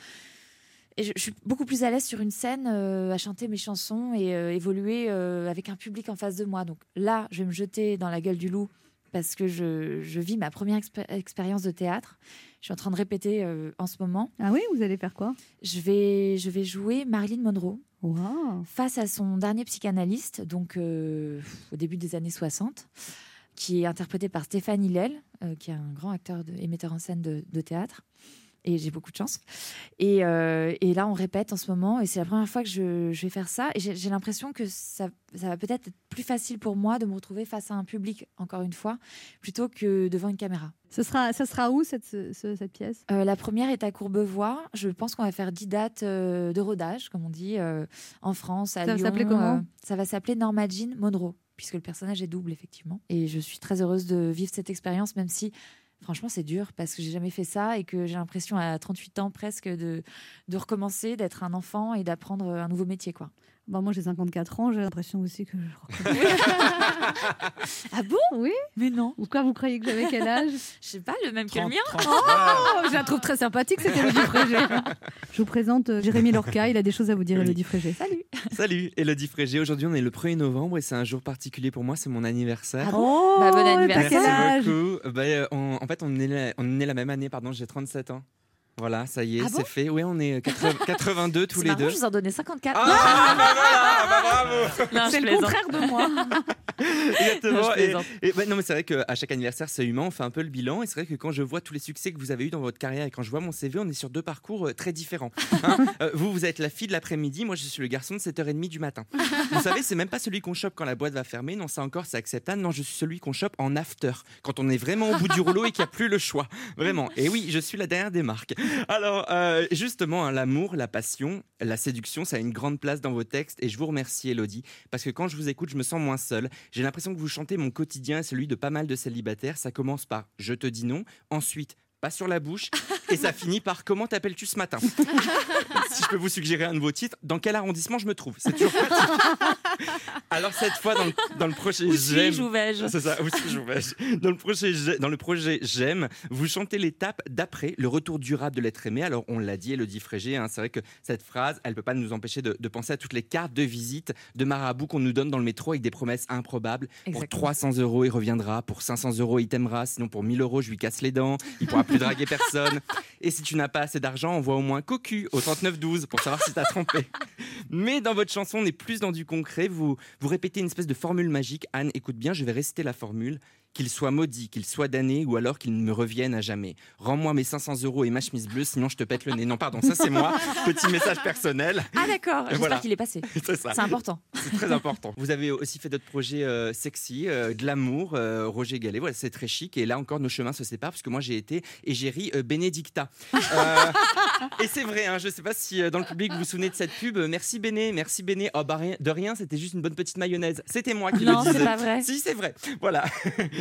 et je, je suis beaucoup plus à l'aise sur une scène euh, à chanter mes chansons et euh, évoluer euh, avec un public en face de moi. Donc là, je vais me jeter dans la gueule du loup parce que je, je vis ma première expé- expérience de théâtre. Je suis en train de répéter euh, en ce moment. Ah oui, vous allez faire quoi? Je vais, je vais jouer Marilyn Monroe Wow. face à son dernier psychanalyste, donc euh, au début des années 60, qui est interprété par Stéphane Hillel, euh, qui est un grand acteur de- et metteur en scène de, de théâtre. Et j'ai beaucoup de chance. Et, euh, et là, on répète en ce moment, et c'est la première fois que je, je vais faire ça. Et j'ai l'impression que ça, ça va peut-être être plus facile pour moi de me retrouver face à un public, encore une fois, plutôt que devant une caméra. Ce sera, ça sera où cette, ce- ce- cette pièce? Euh, la première est à Courbevoie. Je pense qu'on va faire 10 dates euh, de rodage, comme on dit, en France, à Ça va Lyon. s'appeler comment? Ça va s'appeler Norma Jean Monroe, puisque le personnage est double, effectivement. Et je suis très heureuse de vivre cette expérience, même si, franchement, c'est dur, parce que j'ai jamais fait ça et que j'ai l'impression, à 38 ans presque, de, de recommencer, d'être un enfant et d'apprendre un nouveau métier, quoi. Bon, moi, j'ai 54 ans, j'ai l'impression aussi que je (laughs) (laughs) Ah bon? Oui. Mais non. Pourquoi vous croyez que j'avais quel âge? (laughs) Je sais pas, le même que le mien. Oh, je la trouve très sympathique, cette Élodie Frégé. Je vous présente euh, Jérémy Lorca, il a des choses à vous dire, Élodie Frégé. Salut. Salut, Elodie Frégé. Aujourd'hui, on est le 1er novembre et c'est un jour particulier pour moi, c'est mon anniversaire. Ah bon? Bah, bon anniversaire. Quel âge? Merci beaucoup. Bah, euh, on- en fait, on est, la, on est la même année, pardon, j'ai 37 ans. Voilà, ça y est, Ah bon c'est fait. Oui, on est 80 82 (laughs) tous C'est les marrant, deux. je vous en donnais 54. Ah, bah voilà, bah bravo Non, je C'est le plaisante. contraire de moi. (laughs) Exactement. Et, et ouais, non, mais c'est vrai qu'à chaque anniversaire, c'est humain, on fait un peu le bilan. Et c'est vrai que quand je vois tous les succès que vous avez eu dans votre carrière et quand je vois mon CV, on est sur deux parcours euh, très différents. hein. (laughs) Euh, vous, vous êtes la fille de l'après-midi, moi, je suis le garçon de 7h30 du matin. Vous savez, c'est même pas celui qu'on chope quand la boîte va fermer. Non, ça encore, c'est acceptable. Non, je suis celui qu'on chope en after, quand on est vraiment au bout du rouleau et qu'il n'y a plus le choix. Vraiment. Et oui, je suis la dernière des marques. (laughs) Alors, euh, justement, hein, l'amour, la passion, la séduction, ça a une grande place dans vos textes. Et je vous remercie, Elodie, parce que quand je vous écoute, je me sens moins seule. J'ai l'impression que vous chantez mon quotidien et celui de pas mal de célibataires. Ça commence par Je te dis non, ensuite pas sur la bouche, et ça finit par Comment t'appelles-tu ce matin (laughs) Si je peux vous suggérer un de vos titres, dans quel arrondissement je me trouve C'est toujours. Alors cette fois, dans le, dans le projet J'aime. suis-je, où vais-je C'est ça, où suis-je, où vais-je dans le, projet, J'ai- dans le projet J'aime, vous chantez l'étape d'après, le retour durable de l'être aimé. Alors, on l'a dit, Elodie Frégé, hein, c'est vrai que cette phrase, elle peut pas nous empêcher de, de penser à toutes les cartes de visite de marabout qu'on nous donne dans le métro avec des promesses improbables. Pour Exactement. 300 euros, il reviendra. Pour 500 euros, il t'aimera. Sinon, pour 1000 euros, je lui casse les dents. Il pourra plus draguer personne. Et si tu n'as pas assez d'argent, envoie au moins cocu au 3912 pour savoir si t'as trompé. (laughs) Mais dans votre chanson, on est plus dans du concret. Vous, vous répétez une espèce de formule magique. Anne, écoute bien, je vais réciter la formule. Qu'il soit maudit, qu'il soit damné, ou alors qu'il ne me revienne à jamais. Rends-moi mes 500 euros et ma chemise bleue, sinon je te pète le nez. Non, pardon, ça c'est moi. (laughs) Petit message personnel. Ah d'accord, j'espère Voilà. qu'il est passé. (laughs) C'est important. C'est très important. Vous avez aussi fait d'autres projets euh, sexy, euh, de l'amour, euh, Roger Gallet. Voilà, c'est très chic. Et là encore, nos chemins se séparent parce que moi, j'ai été égérie euh, Benedicta. (laughs) Euh, et c'est vrai, hein, je ne sais pas si dans le public vous vous souvenez de cette pub. Merci Béné, merci Béné. Oh, bah, rien- de rien, c'était juste une bonne petite mayonnaise. C'était moi qui Non, le disais. c'est pas vrai. Si, c'est vrai. Voilà.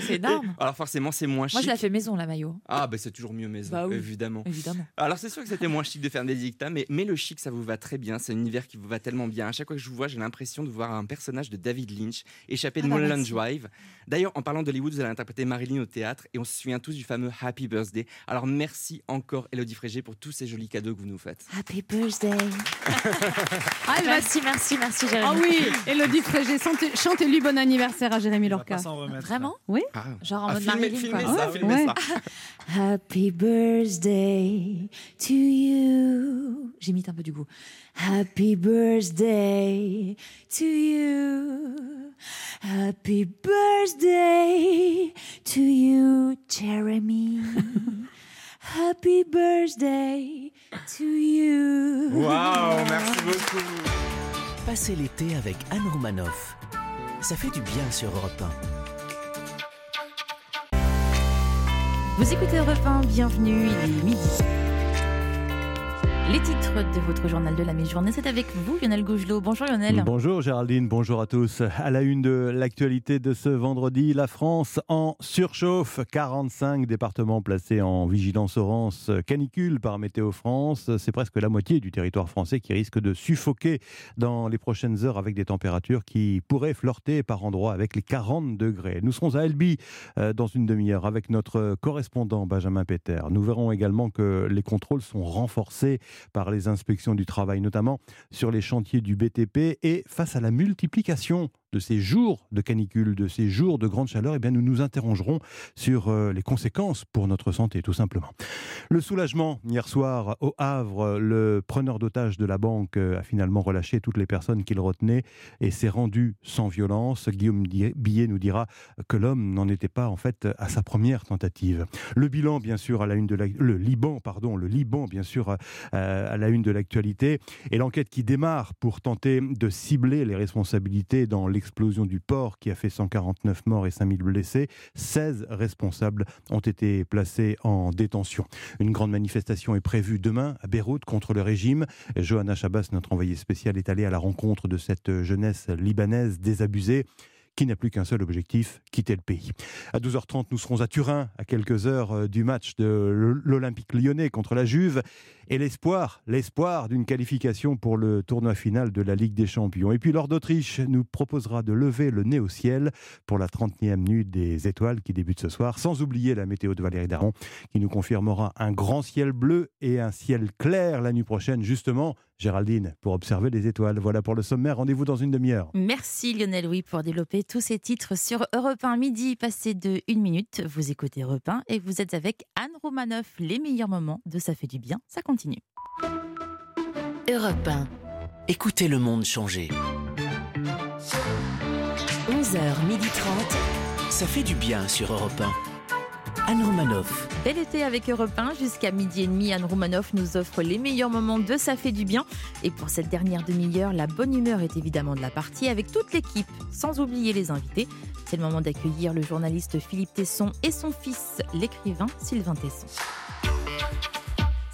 C'est énorme. Alors forcément, c'est moins chic. Moi, je la fais maison, la maillot. Ah, bah c'est toujours mieux maison, Bah oui. évidemment. Évidemment. Alors c'est sûr que c'était moins chic de faire des dictats, mais, mais le chic, ça vous va très bien. C'est un univers qui vous va tellement bien. À chaque fois que je vous vois, j'ai l'impression de voir un personnage de David Lynch échappé de Ah bah, Mulholland. Drive. D'ailleurs, en parlant d'Hollywood, vous allez interpréter Marilyn au théâtre et on se souvient tous du fameux Happy Birthday. Alors merci encore, Elodie Frégé, pour tous ces jolis cadeaux que vous nous faites. Happy birthday. (laughs) Ah, Merci, merci, merci, Jérémy. Ah oui, Élodie Frégé, chantez- chantez-lui bon anniversaire à Jérémy Lorca. Vraiment Oui. Genre en Ah, mode filmez- Marilyn, filmez quoi. ça, Ouais, filmez ouais. ça. (laughs) Happy birthday to you. J'imite un peu du coup. Happy birthday to you. Happy birthday to you, Jeremy. (laughs) Happy birthday to you. Waouh, merci beaucoup. Passez l'été avec Anne Romanoff. Ça fait du bien sur Europe 1. Vous écoutez Europe 1, bienvenue, il est midi. Les titres de votre journal de la mi-journée, c'est avec vous, Lionel Gougelot. Bonjour Lionel. Bonjour Géraldine, bonjour à tous. À la une de l'actualité de ce vendredi, la France en surchauffe. 45 départements placés en vigilance orange canicule par Météo France. C'est presque la moitié du territoire français qui risque de suffoquer dans les prochaines heures avec des températures qui pourraient flirter par endroits avec les 40 degrés. Nous serons à Elbi euh, dans une demi-heure avec notre correspondant Benjamin Péter. Nous verrons également que les contrôles sont renforcés par les inspections du travail, notamment sur les chantiers du BTP. Et face à la multiplication de ces jours de canicule, de ces jours de grande chaleur, eh bien nous nous interrogerons sur euh, les conséquences pour notre santé, tout simplement. Le soulagement, hier soir, au Havre, le preneur d'otages de la banque euh, a finalement relâché toutes les personnes qu'il retenait et s'est rendu sans violence. Guillaume Billet nous dira que l'homme n'en était pas, en fait, à sa première tentative. Le bilan, bien sûr, à la une de le Liban, pardon, le Liban, bien sûr, euh, à la une de l'actualité, et l'enquête qui démarre pour tenter de cibler les responsabilités dans l'explosion du port qui a fait 149 morts et 5000 blessés. 16 responsables ont été placés en détention. Une grande manifestation est prévue demain à Beyrouth contre le régime. Johanna Chabas, notre envoyé spécial, est allé à la rencontre de cette jeunesse libanaise désabusée qui n'a plus qu'un seul objectif, quitter le pays. À 12h30, nous serons à Turin, à quelques heures euh, du match de l'Olympique lyonnais contre la Juve, et l'espoir, l'espoir d'une qualification pour le tournoi final de la Ligue des Champions. Et puis l'Ordre d'Autriche nous proposera de lever le nez au ciel pour la 30e nuit des étoiles qui débute ce soir, sans oublier la météo de Valérie Daron, qui nous confirmera un grand ciel bleu et un ciel clair la nuit prochaine, justement, Géraldine, pour observer les étoiles. Voilà pour le sommaire, rendez-vous dans une demi-heure. Merci Lionel Louis pour développer tous ces titres sur Europe 1 midi, passé de une minute. Vous écoutez Europe 1 et vous êtes avec Anne Romanoff. Les meilleurs moments de Ça fait du bien, ça continue. Europe 1. Écoutez le monde changer. 11h30. Ça fait du bien sur Europe 1. Anne Romanoff. Bel été avec Europe 1 jusqu'à midi et demi. Anne Romanoff nous offre les meilleurs moments de Ça fait du bien. Et pour cette dernière demi-heure, la bonne humeur est évidemment de la partie avec toute l'équipe, sans oublier les invités. C'est le moment d'accueillir le journaliste Philippe Tesson et son fils, l'écrivain Sylvain Tesson.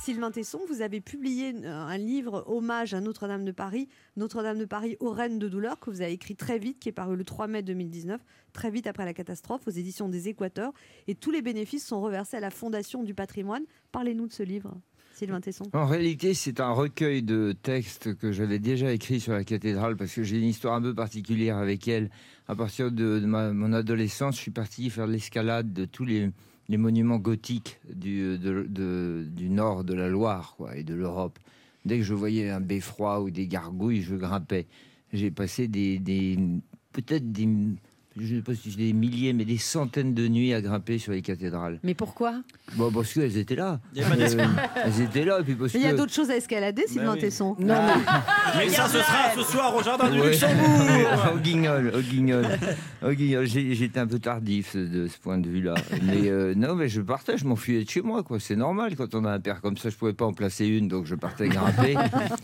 Sylvain Tesson, vous avez publié euh, un livre hommage à Notre-Dame de Paris, Notre-Dame de Paris aux reines de douleur, que vous avez écrit très vite, qui est paru le 3 mai 2019, très vite après la catastrophe, aux éditions des Équateurs. Et tous les bénéfices sont reversés à la Fondation du patrimoine. Parlez-nous de ce livre. Sylvain Tesson. En réalité, c'est un recueil de textes que j'avais déjà écrit sur la cathédrale parce que j'ai une histoire un peu particulière avec elle. À partir de, mon adolescence, je suis parti faire de l'escalade de tous les, les monuments gothiques du, du nord de la Loire et de l'Europe. Dès que je voyais un beffroi ou des gargouilles, je grimpais. J'ai passé des, des peut-être des, je sais pas si c'est des milliers, mais des centaines de nuits à grimper sur les cathédrales. Mais pourquoi? Bon, parce qu'elles étaient là. Il y a pas d'escalade. (laughs) elles étaient là, et puis parce Mais il y a que- d'autres choses à escalader, Sylvain oui. Tesson. Non, Mais ça, ce sera ce soir au jardin du Ouais. Luxembourg. au guignol, au guignol, au guignol. J'ai- J'étais un peu tardif de ce point de vue-là. Mais euh, non, mais je partais, je m'enfuyais de chez moi, quoi. C'est normal quand on a un père comme ça. Je pouvais pas en placer une, donc je partais grimper.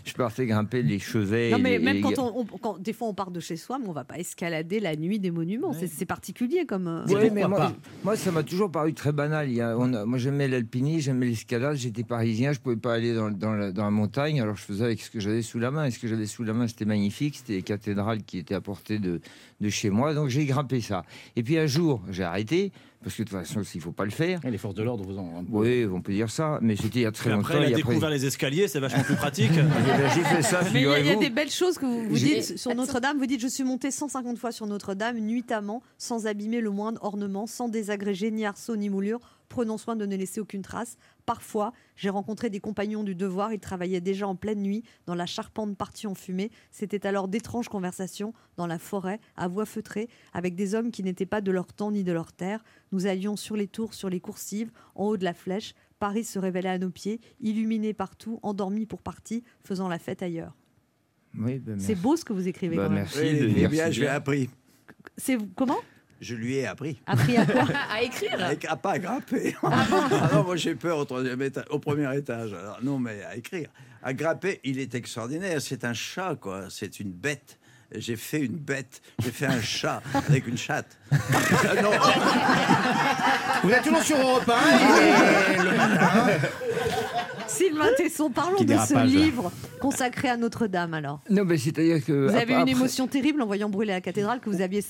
je partais grimper les chevets. Non, mais les- même les- quand on, on- quand- des fois on part de chez soi, mais on va pas escalader la nuit des monuments. C'est- C'est particulier comme. euh, Ouais, mais moi, moi, ça m'a toujours paru très banal. Il y a- on a- moi, j'aimais l'alpinisme, j'aimais l'escalade. J'étais parisien, je pouvais pas aller dans, dans la, dans la montagne. Alors, je faisais avec ce que j'avais sous la main. Et ce que j'avais sous la main, c'était magnifique. C'était les cathédrales qui étaient à portée de, de chez moi. Donc, j'ai grimpé ça. Et puis, un jour, j'ai arrêté. Parce que de toute façon, il faut pas le faire. les forces de l'ordre vous en. Oui, on peut dire ça. Mais c'était il y a très longtemps. après, il a après- découvert les escaliers, c'est vachement plus (laughs) pratique. Eh ben, J'ai fait ça, Mais il y, a- y des belles choses que vous, vous dites sur Notre-Dame. Vous dites Je suis monté 150 fois sur Notre-Dame, nuitamment, sans abîmer le moindre ornement, sans désagréger ni arceaux ni moulures, prenant soin de ne laisser aucune trace. Parfois, j'ai rencontré des compagnons du devoir. Ils travaillaient déjà en pleine nuit, dans la charpente partie en fumée. C'était alors d'étranges conversations dans la forêt, à voix feutrée, avec des hommes qui n'étaient pas de leur temps ni de leur terre. Nous allions sur les tours, sur les coursives, en haut de la flèche. Paris se révélait à nos pieds, illuminé partout, endormi pour partie, faisant la fête ailleurs. Oui, ben, C'est beau ce que vous écrivez Bah, quand même. merci. Oui, de- eh merci bien, je lui ai bien. appris. C'est comment? Je lui ai appris. Appris à quoi (laughs) À écrire À, à pas à grimper. (laughs) Ah non, moi j'ai peur au, troisième étage, au premier étage. Alors, non, mais à écrire. À grimper, il est extraordinaire. C'est un chat, quoi. C'est une bête. J'ai fait une bête. J'ai fait un chat avec une chatte. Ah, (laughs) non. Vous êtes toujours sur Europe 1 et le matin. Sylvain Tesson, parlons de ce livre consacré à Notre-Dame alors. Non, mais c'est-à-dire que. Vous avez après- une émotion terrible en voyant brûler la cathédrale que vous aviez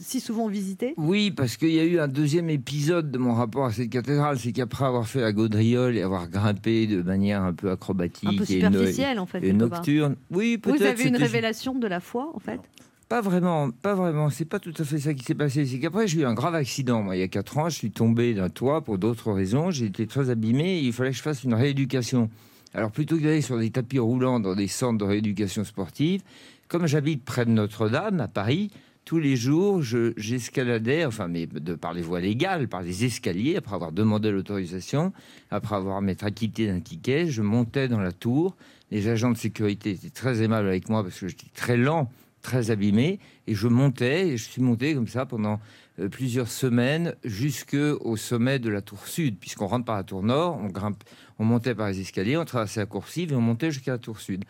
si souvent visitée. Oui, parce qu'il y a eu un deuxième épisode de mon rapport à cette cathédrale, c'est qu'après avoir fait la gaudriole et avoir grimpé de manière un peu acrobatique Un peu et superficielle, en fait, et nocturne, oui, peut-être. Vous avez une révélation de la foi en fait? Pas vraiment, pas vraiment. C'est pas tout à fait ça qui s'est passé. C'est qu'après, j'ai eu un grave accident. Moi, il y a 4 ans, je suis tombé d'un toit pour d'autres raisons. J'ai été très abîmé et il fallait que je fasse une rééducation. Alors, plutôt que d'aller sur des tapis roulants dans des centres de rééducation sportive, comme j'habite près de Notre-Dame, à Paris, tous les jours, je- j'escaladais, enfin, mais par les voies légales, par les escaliers, après avoir demandé l'autorisation, après avoir m'être acquitté d'un ticket, je montais dans la tour. Les agents de sécurité étaient très aimables avec moi parce que j'étais très lent, très abîmé, et je montais, et je suis monté comme ça pendant euh, plusieurs semaines jusqu'au sommet de la tour sud, puisqu'on rentre par la tour nord, on grimpe, on montait par les escaliers, on traversait la coursive et on montait jusqu'à la tour sud.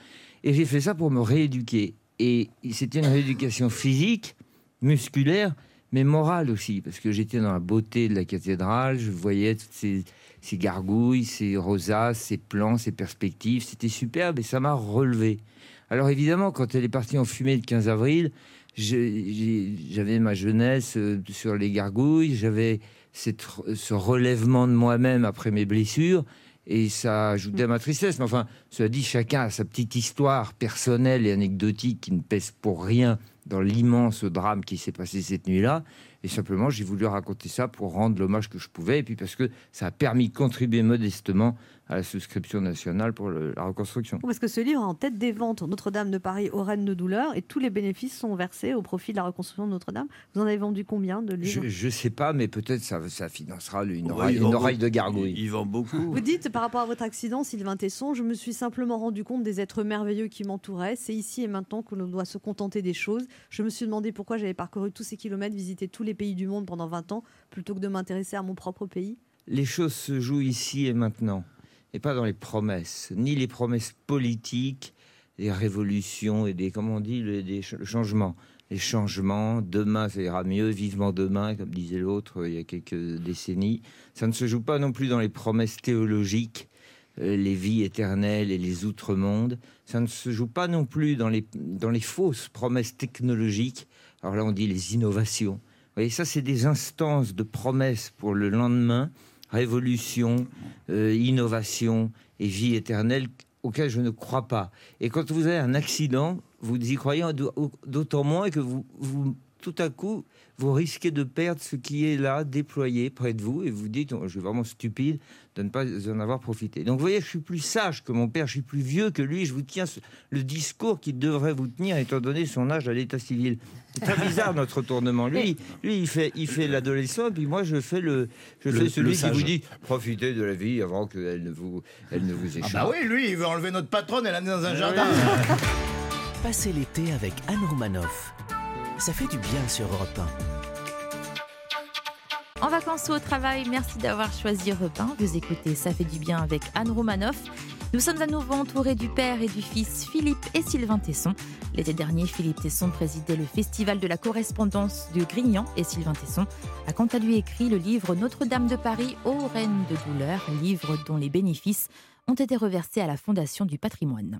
Et j'ai fait ça pour me rééduquer. Et c'était une rééducation physique, musculaire, mais morale aussi, parce que j'étais dans la beauté de la cathédrale, je voyais toutes ces, ces gargouilles, ces rosaces, ces plans, ces perspectives, c'était superbe et ça m'a relevé. Alors évidemment, quand elle est partie en fumée le 15 avril, j'avais ma jeunesse euh, sur les gargouilles, j'avais ce relèvement de moi-même après mes blessures, et ça ajoutait à ma tristesse. Mais enfin, cela dit, chacun a sa petite histoire personnelle et anecdotique qui ne pèse pour rien dans l'immense drame qui s'est passé cette nuit-là. Et simplement, j'ai voulu raconter ça pour rendre l'hommage que je pouvais, et puis parce que ça a permis de contribuer modestement à la souscription nationale pour le- la reconstruction. Parce que ce livre est en tête des ventes Notre-Dame de Paris, aux Reines de douleur, et tous les bénéfices sont versés au profit de la reconstruction de Notre-Dame. Vous en avez vendu combien de livres? Je ne sais pas, mais peut-être ça, ça financera une Ouais, oreille, une de gargouille. Il vend beaucoup. Vous dites par rapport à votre accident, Sylvain Tesson, je me suis simplement rendu compte des êtres merveilleux qui m'entouraient. C'est ici et maintenant que l'on doit se contenter des choses. Je me suis demandé pourquoi j'avais parcouru tous ces kilomètres, visité tous les pays du monde pendant 20 ans, plutôt que de m'intéresser à mon propre pays. Les choses se jouent ici et maintenant, et pas dans les promesses, ni les promesses politiques, des révolutions et des, comment on dit, le- des ch- le changement. Les changements, demain ça ira mieux, vivement demain, comme disait l'autre euh, il y a quelques décennies. Ça ne se joue pas non plus dans les promesses théologiques, euh, les vies éternelles et les outre-mondes. Ça ne se joue pas non plus dans les, dans les fausses promesses technologiques. Alors là, on dit les innovations. Vous voyez, ça, c'est des instances de promesses pour le lendemain, révolution, euh, innovation et vie éternelle auxquelles je ne crois pas. Et quand vous avez un accident, vous y croyez d'autant moins que vous, tout à coup, vous risquez de perdre ce qui est là, déployé près de vous, et vous dites, oh, je suis vraiment stupide de ne pas en avoir profité. Donc vous voyez, je suis plus sage que mon père, je suis plus vieux que lui, je vous tiens le discours qu'il devrait vous tenir étant donné son âge à l'état civil. C'est très bizarre notre tournement. Lui, lui il fait, il fait l'adolescent, puis moi je fais le, je Le- fais celui qui vous dit profitez de la vie avant qu'elle ne vous, elle ne vous Ah échappe. bah oui, lui, il veut enlever notre patronne et l'amener dans un Ah jardin. (laughs) Passez l'été avec Anne Romanoff. Ça fait du bien sur Europe 1. En vacances ou au travail, merci d'avoir choisi Europe 1. Vous écoutez Ça fait du bien avec Anne Romanoff. Nous sommes à nouveau entourés du père et du fils Philippe et Sylvain Tesson. L'été dernier, Philippe Tesson présidait le festival de la correspondance de Grignan et Sylvain Tesson a quant à lui écrit le livre Notre-Dame de Paris aux Reines de douleur, livre dont les bénéfices ont été reversés à la Fondation du patrimoine.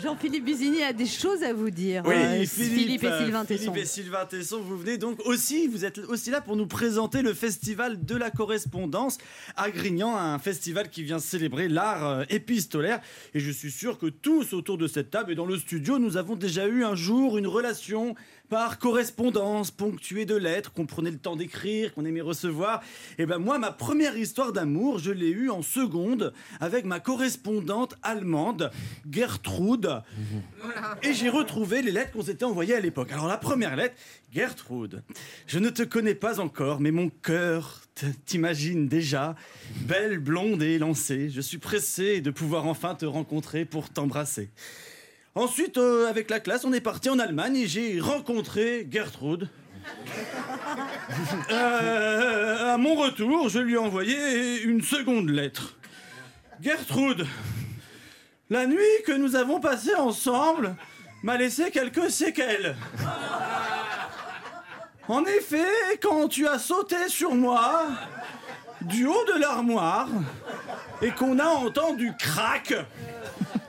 Jean-Philippe Bizini a des choses à vous dire. Oui, euh, Philippe, et euh, Sylvain Philippe Tesson. et Sylvain Tesson, vous venez donc aussi, vous êtes aussi là pour nous présenter le festival de la correspondance à Grignan, un festival qui vient célébrer l'art euh, épistolaire. Et je suis sûr que tous autour de cette table et dans le studio, nous avons déjà eu un jour une relation par correspondance, ponctuée de lettres qu'on prenait le temps d'écrire, qu'on aimait recevoir. Et ben moi, ma première histoire d'amour, je l'ai eue en seconde avec ma correspondante allemande, Gertrude. Et j'ai retrouvé les lettres qu'on s'était envoyées à l'époque. Alors la première lettre, Gertrude, je ne te connais pas encore, mais mon cœur t'imagine déjà, belle, blonde et élancée. Je suis pressé de pouvoir enfin te rencontrer pour t'embrasser. Ensuite, euh, avec la classe, on est parti en Allemagne et j'ai rencontré Gertrude. (laughs) Euh, à mon retour, je lui ai envoyé une seconde lettre. Gertrude, la nuit que nous avons passée ensemble m'a laissé quelques séquelles. En effet, quand tu as sauté sur moi, du haut de l'armoire, et qu'on a entendu crac,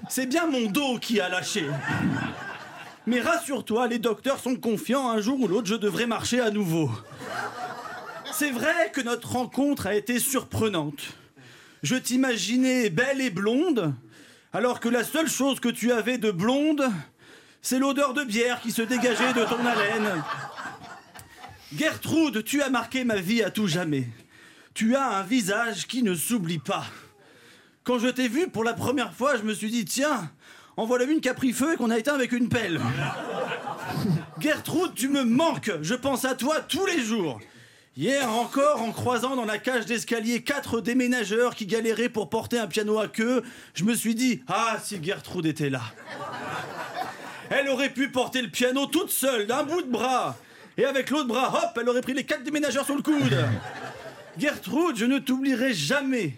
c'est bien mon dos qui a lâché. Mais rassure-toi, les docteurs sont confiants, un jour ou l'autre, je devrais marcher à nouveau. C'est vrai que notre rencontre a été surprenante. Je t'imaginais belle et blonde, alors que la seule chose que tu avais de blonde, c'est l'odeur de bière qui se dégageait de ton haleine. Gertrude, tu as marqué ma vie à tout jamais. Tu as un visage qui ne s'oublie pas. Quand je t'ai vu pour la première fois, je me suis dit, tiens, en voilà une qui a pris feu et qu'on a éteint avec une pelle. (laughs) Gertrude, tu me manques. Je pense à toi tous les jours. Hier encore, en croisant dans la cage d'escalier quatre déménageurs qui galéraient pour porter un piano à queue, je me suis dit Ah, si Gertrude était là Elle aurait pu porter le piano toute seule, d'un bout de bras Et avec l'autre bras, hop, elle aurait pris les quatre déménageurs sur le coude Gertrude, je ne t'oublierai jamais.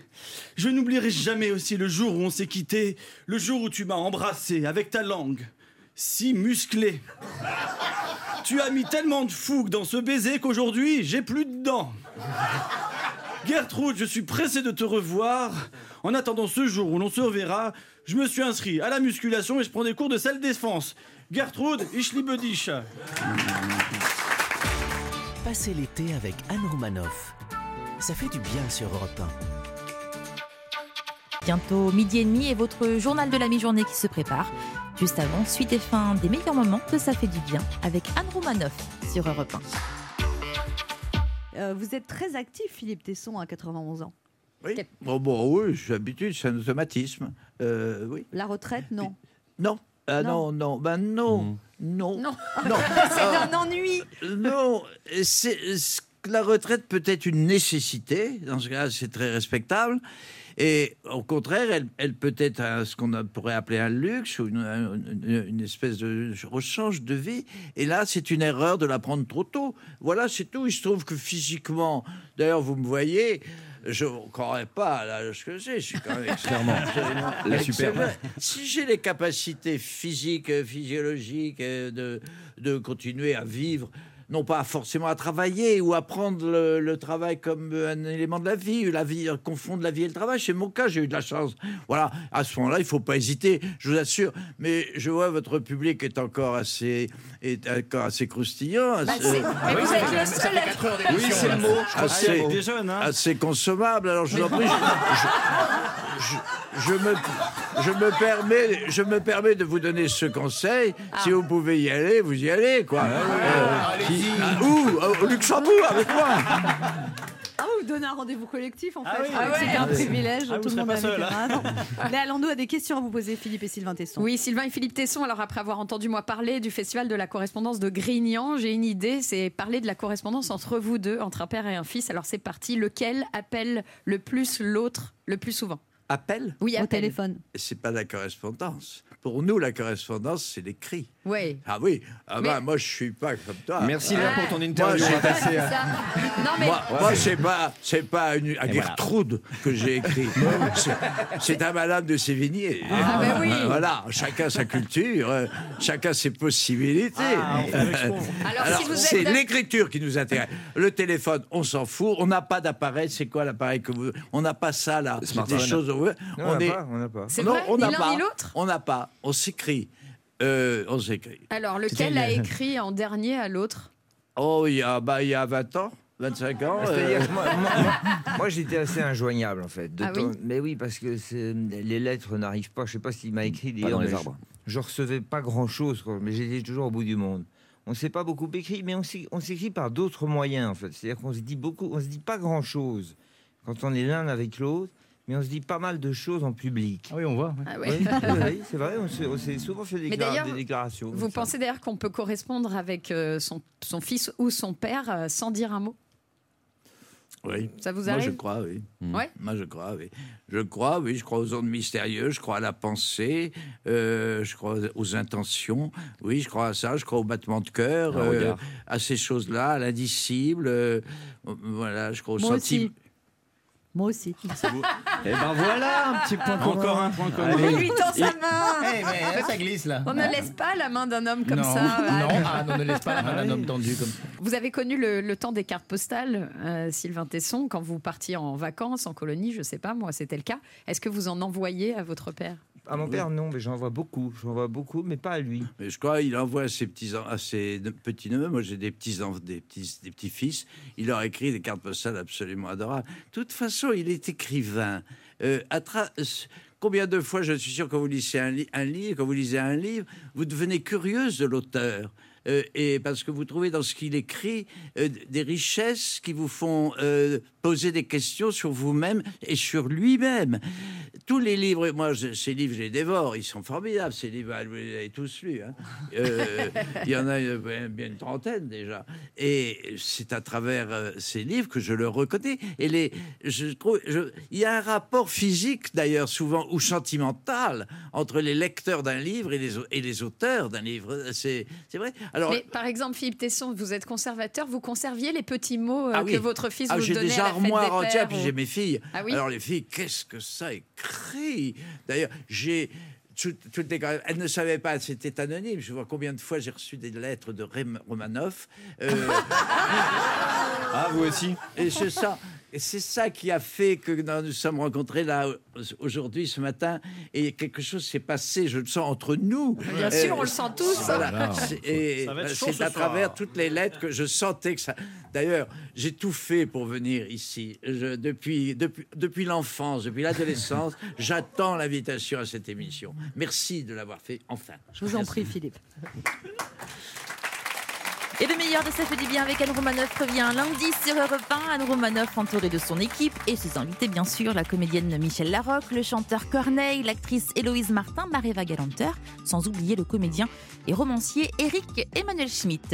Je n'oublierai jamais aussi le jour où on s'est quitté, le jour où tu m'as embrassé avec ta langue, si musclée. Tu as mis tellement de fougue dans ce baiser qu'aujourd'hui, j'ai plus de dents. Gertrude, je suis pressé de te revoir. En attendant ce jour où l'on se reverra, je me suis inscrit à la musculation et je prends des cours de salle défense. Gertrude, ich liebe dich. Passez l'été avec Anne Romanoff. Ça fait du bien sur Europe 1. Bientôt midi et demi et votre journal de la mi-journée qui se prépare. Juste avant, suite et fin des meilleurs moments de Ça fait du bien avec Anne Romanoff sur Europe 1. Euh, vous êtes très actif, Philippe Tesson, à 91 ans. Oui. Bon, bon, oui, je suis habitué, c'est un automatisme. Euh, oui. La retraite, non. Non. Ah non, non, ben non, Mmh. non. Non. Non. (laughs) C'est Ah. un ennui. Non, c'est c'est- la retraite peut être une nécessité. Dans ce cas, c'est très respectable. Et au contraire, elle, elle peut être un- ce qu'on pourrait appeler un luxe ou une, une- une espèce de rechange de vie. Et là, c'est une erreur de la prendre trop tôt. Voilà, c'est tout. Il se trouve que physiquement, d'ailleurs, vous me voyez. Je ne croirais pas à l'âge que j'ai. Je suis quand même (laughs) absolument La. Si j'ai les capacités physiques, euh, physiologiques euh, de, de continuer à vivre, non pas forcément à travailler ou à prendre le, le travail comme un élément de la vie, la vie euh, confondre la vie et le travail. C'est mon cas, j'ai eu de la chance. Voilà, à ce moment-là, il faut pas hésiter, je vous assure. Mais je vois votre public est encore assez, est encore assez croustillant. Bah, assez- c'est- mais vous êtes le seul à- Oui, c'est le mot. Assez, des jeunes, hein. assez consommable. Alors je vous en prie, je, je- je me, je me permets, je me permets de vous donner ce conseil. Si vous pouvez y aller, vous y allez, quoi. Euh, qui- ah, où Au Luxembourg avec moi. Ah, vous donnez un rendez-vous collectif, en fait. Ah oui. Que Ah C'était ouais. un privilège. Ah, tout le monde pas seul, fait. hein. Ah. Léa Landau a des questions à vous poser, Philippe et Sylvain Tesson. Oui, Sylvain et Philippe Tesson. Alors, après avoir entendu moi parler du festival de la correspondance de Grignan, j'ai une idée c'est parler de la correspondance entre vous deux, entre un père et un fils. Alors, c'est parti. Lequel appelle le plus l'autre le plus souvent? Appel? Oui, Au téléphone. C'est pas la correspondance. Pour nous, la correspondance, c'est l'écrit. Oui. Ah oui. Ah bah, Mais- moi, je suis pas comme toi. Merci Léa pour ton Moi, interview. On va passer à- Ça. Non, mais. Moi, (laughs) moi, c'est pas, c'est pas une, à Gertrude que j'ai écrit. (laughs) C'est- un malade de Sévigné. Ah, ben oui. Voilà, chacun sa culture, euh, chacun ses possibilités. Ah, on. Alors, si vous êtes c'est d'ac- l'écriture qui nous intéresse. Le téléphone, on s'en fout. On n'a pas d'appareil. C'est quoi l'appareil que vous On n'a pas ça là. C'est des choses. Non, on n'a pas, on n'a pas. C'est Non, vrai? on n'a pas. ni On n'a pas. On s'écrit. Euh, on s'écrit. Alors, lequel a écrit en dernier à l'autre? Oh, il y a, bah, il y a 20 ans, 25 ans. C'est-à-dire euh, que moi, moi- moi- moi, j'étais assez injoignable en fait. De Ah oui? Mais oui, parce que c'est- les lettres n'arrivent pas. Je sais pas s'il m'a écrit Pas d'ailleurs. dans les arbres. Je, je recevais pas grand-chose, quoi, mais j'étais toujours au bout du monde. On ne s'est pas beaucoup écrit, mais on s'é- on s'écrit par d'autres moyens en fait. C'est-à-dire qu'on se dit beaucoup, on se dit pas grand-chose quand on est l'un avec l'autre, mais on se dit pas mal de choses en public. Ah oui, on voit. Ah Oui, ouais. oui, oui, (laughs) c'est vrai. On s'est souvent fait des, déclarations. Vous pensez d'ailleurs qu'on peut correspondre avec euh, son, son fils ou son père euh, sans dire un mot? Oui. Ça vous Moi, arrive? je crois, oui. Ouais. Moi, je crois, oui. Je crois, oui. Je crois aux ondes mystérieuses. Je crois à la pensée. euh, je crois aux intentions. Oui, je crois à ça. Je crois au battement de cœur. Euh, à ces choses-là, à l'indicible. euh, voilà, je crois au Moi sentiment. Aussi. Moi aussi. Et (laughs) ben voilà, un petit point commun. Encore un point commun. On lui tend sa main. Eh, mais ça glisse là. On ne laisse pas la main d'un homme comme non. ça. Non, ah, non, ne laisse pas la main d'un homme tendu comme ça. Vous avez connu le, le temps des cartes postales, euh, Sylvain Tesson, quand vous partiez en vacances, en colonie, je sais pas, moi c'était le cas. Est-ce que vous en envoyez à votre père? À mon père, non, mais j'en vois beaucoup. J'en vois beaucoup, mais pas à lui. Mais je crois qu'il envoie à ses petits, à ses petits neveux. Moi, j'ai des petits, des petits, des petits fils. Il leur écrit des cartes postales absolument adorables. De toute façon, il est écrivain. Euh, à Combien de fois, je suis sûr, quand vous lisez un, li- un livre, quand vous lisez un livre, vous devenez curieuse de l'auteur. Euh, et parce que vous trouvez dans ce qu'il écrit euh, des richesses qui vous font euh, poser des questions sur vous-même et sur lui-même. Tous les livres, moi, je- ces livres, je les dévore, ils sont formidables, ces livres, vous les avez tous lus. hein. (laughs) Il y en a bien une trentaine déjà. Et c'est à travers ces livres que je le reconnais. Et les, je trouve, je- il y a un rapport physique, d'ailleurs, souvent, ou sentimental, entre les lecteurs d'un livre et les, et les auteurs d'un livre. C'est vrai. Alors, Mais par exemple, Philippe Tesson, vous êtes conservateur, vous conserviez les petits mots euh, Ah oui. que votre fils Ah, vous j'ai donnait des à la fête armoires des entières, pères, puis ou- j'ai mes filles. Ah oui Alors les filles, qu'est-ce que ça écrit? D'ailleurs, j'ai tout- toutes les- elles ne savaient pas, c'était anonyme. Je vois combien de fois j'ai reçu des lettres de Rem- Romanov. Euh, (laughs) Ah, vous aussi? Et c'est ça. Et c'est ça qui a fait que nous nous sommes rencontrés là aujourd'hui, ce matin, et quelque chose s'est passé, je le sens, entre nous. Bien sûr, on le sent tous. Voilà. Et chaud c'est ce à soir. travers toutes les lettres que je sentais que ça. D'ailleurs, j'ai tout fait pour venir ici. Je- depuis depuis, depuis l'enfance, depuis l'adolescence, (laughs) j'attends l'invitation à cette émission. Merci de l'avoir fait enfin. Je vous en prie, Philippe. Et le meilleur de Ça fait du bien avec Anne Romanoff revient lundi sur Europe 1. Anne Romanoff entourée de son équipe et ses invités bien sûr, la comédienne Michel Larocque, le chanteur Corneille, l'actrice Héloïse Martin, Maréva Galanter, sans oublier le comédien et romancier Eric Emmanuel Schmitt.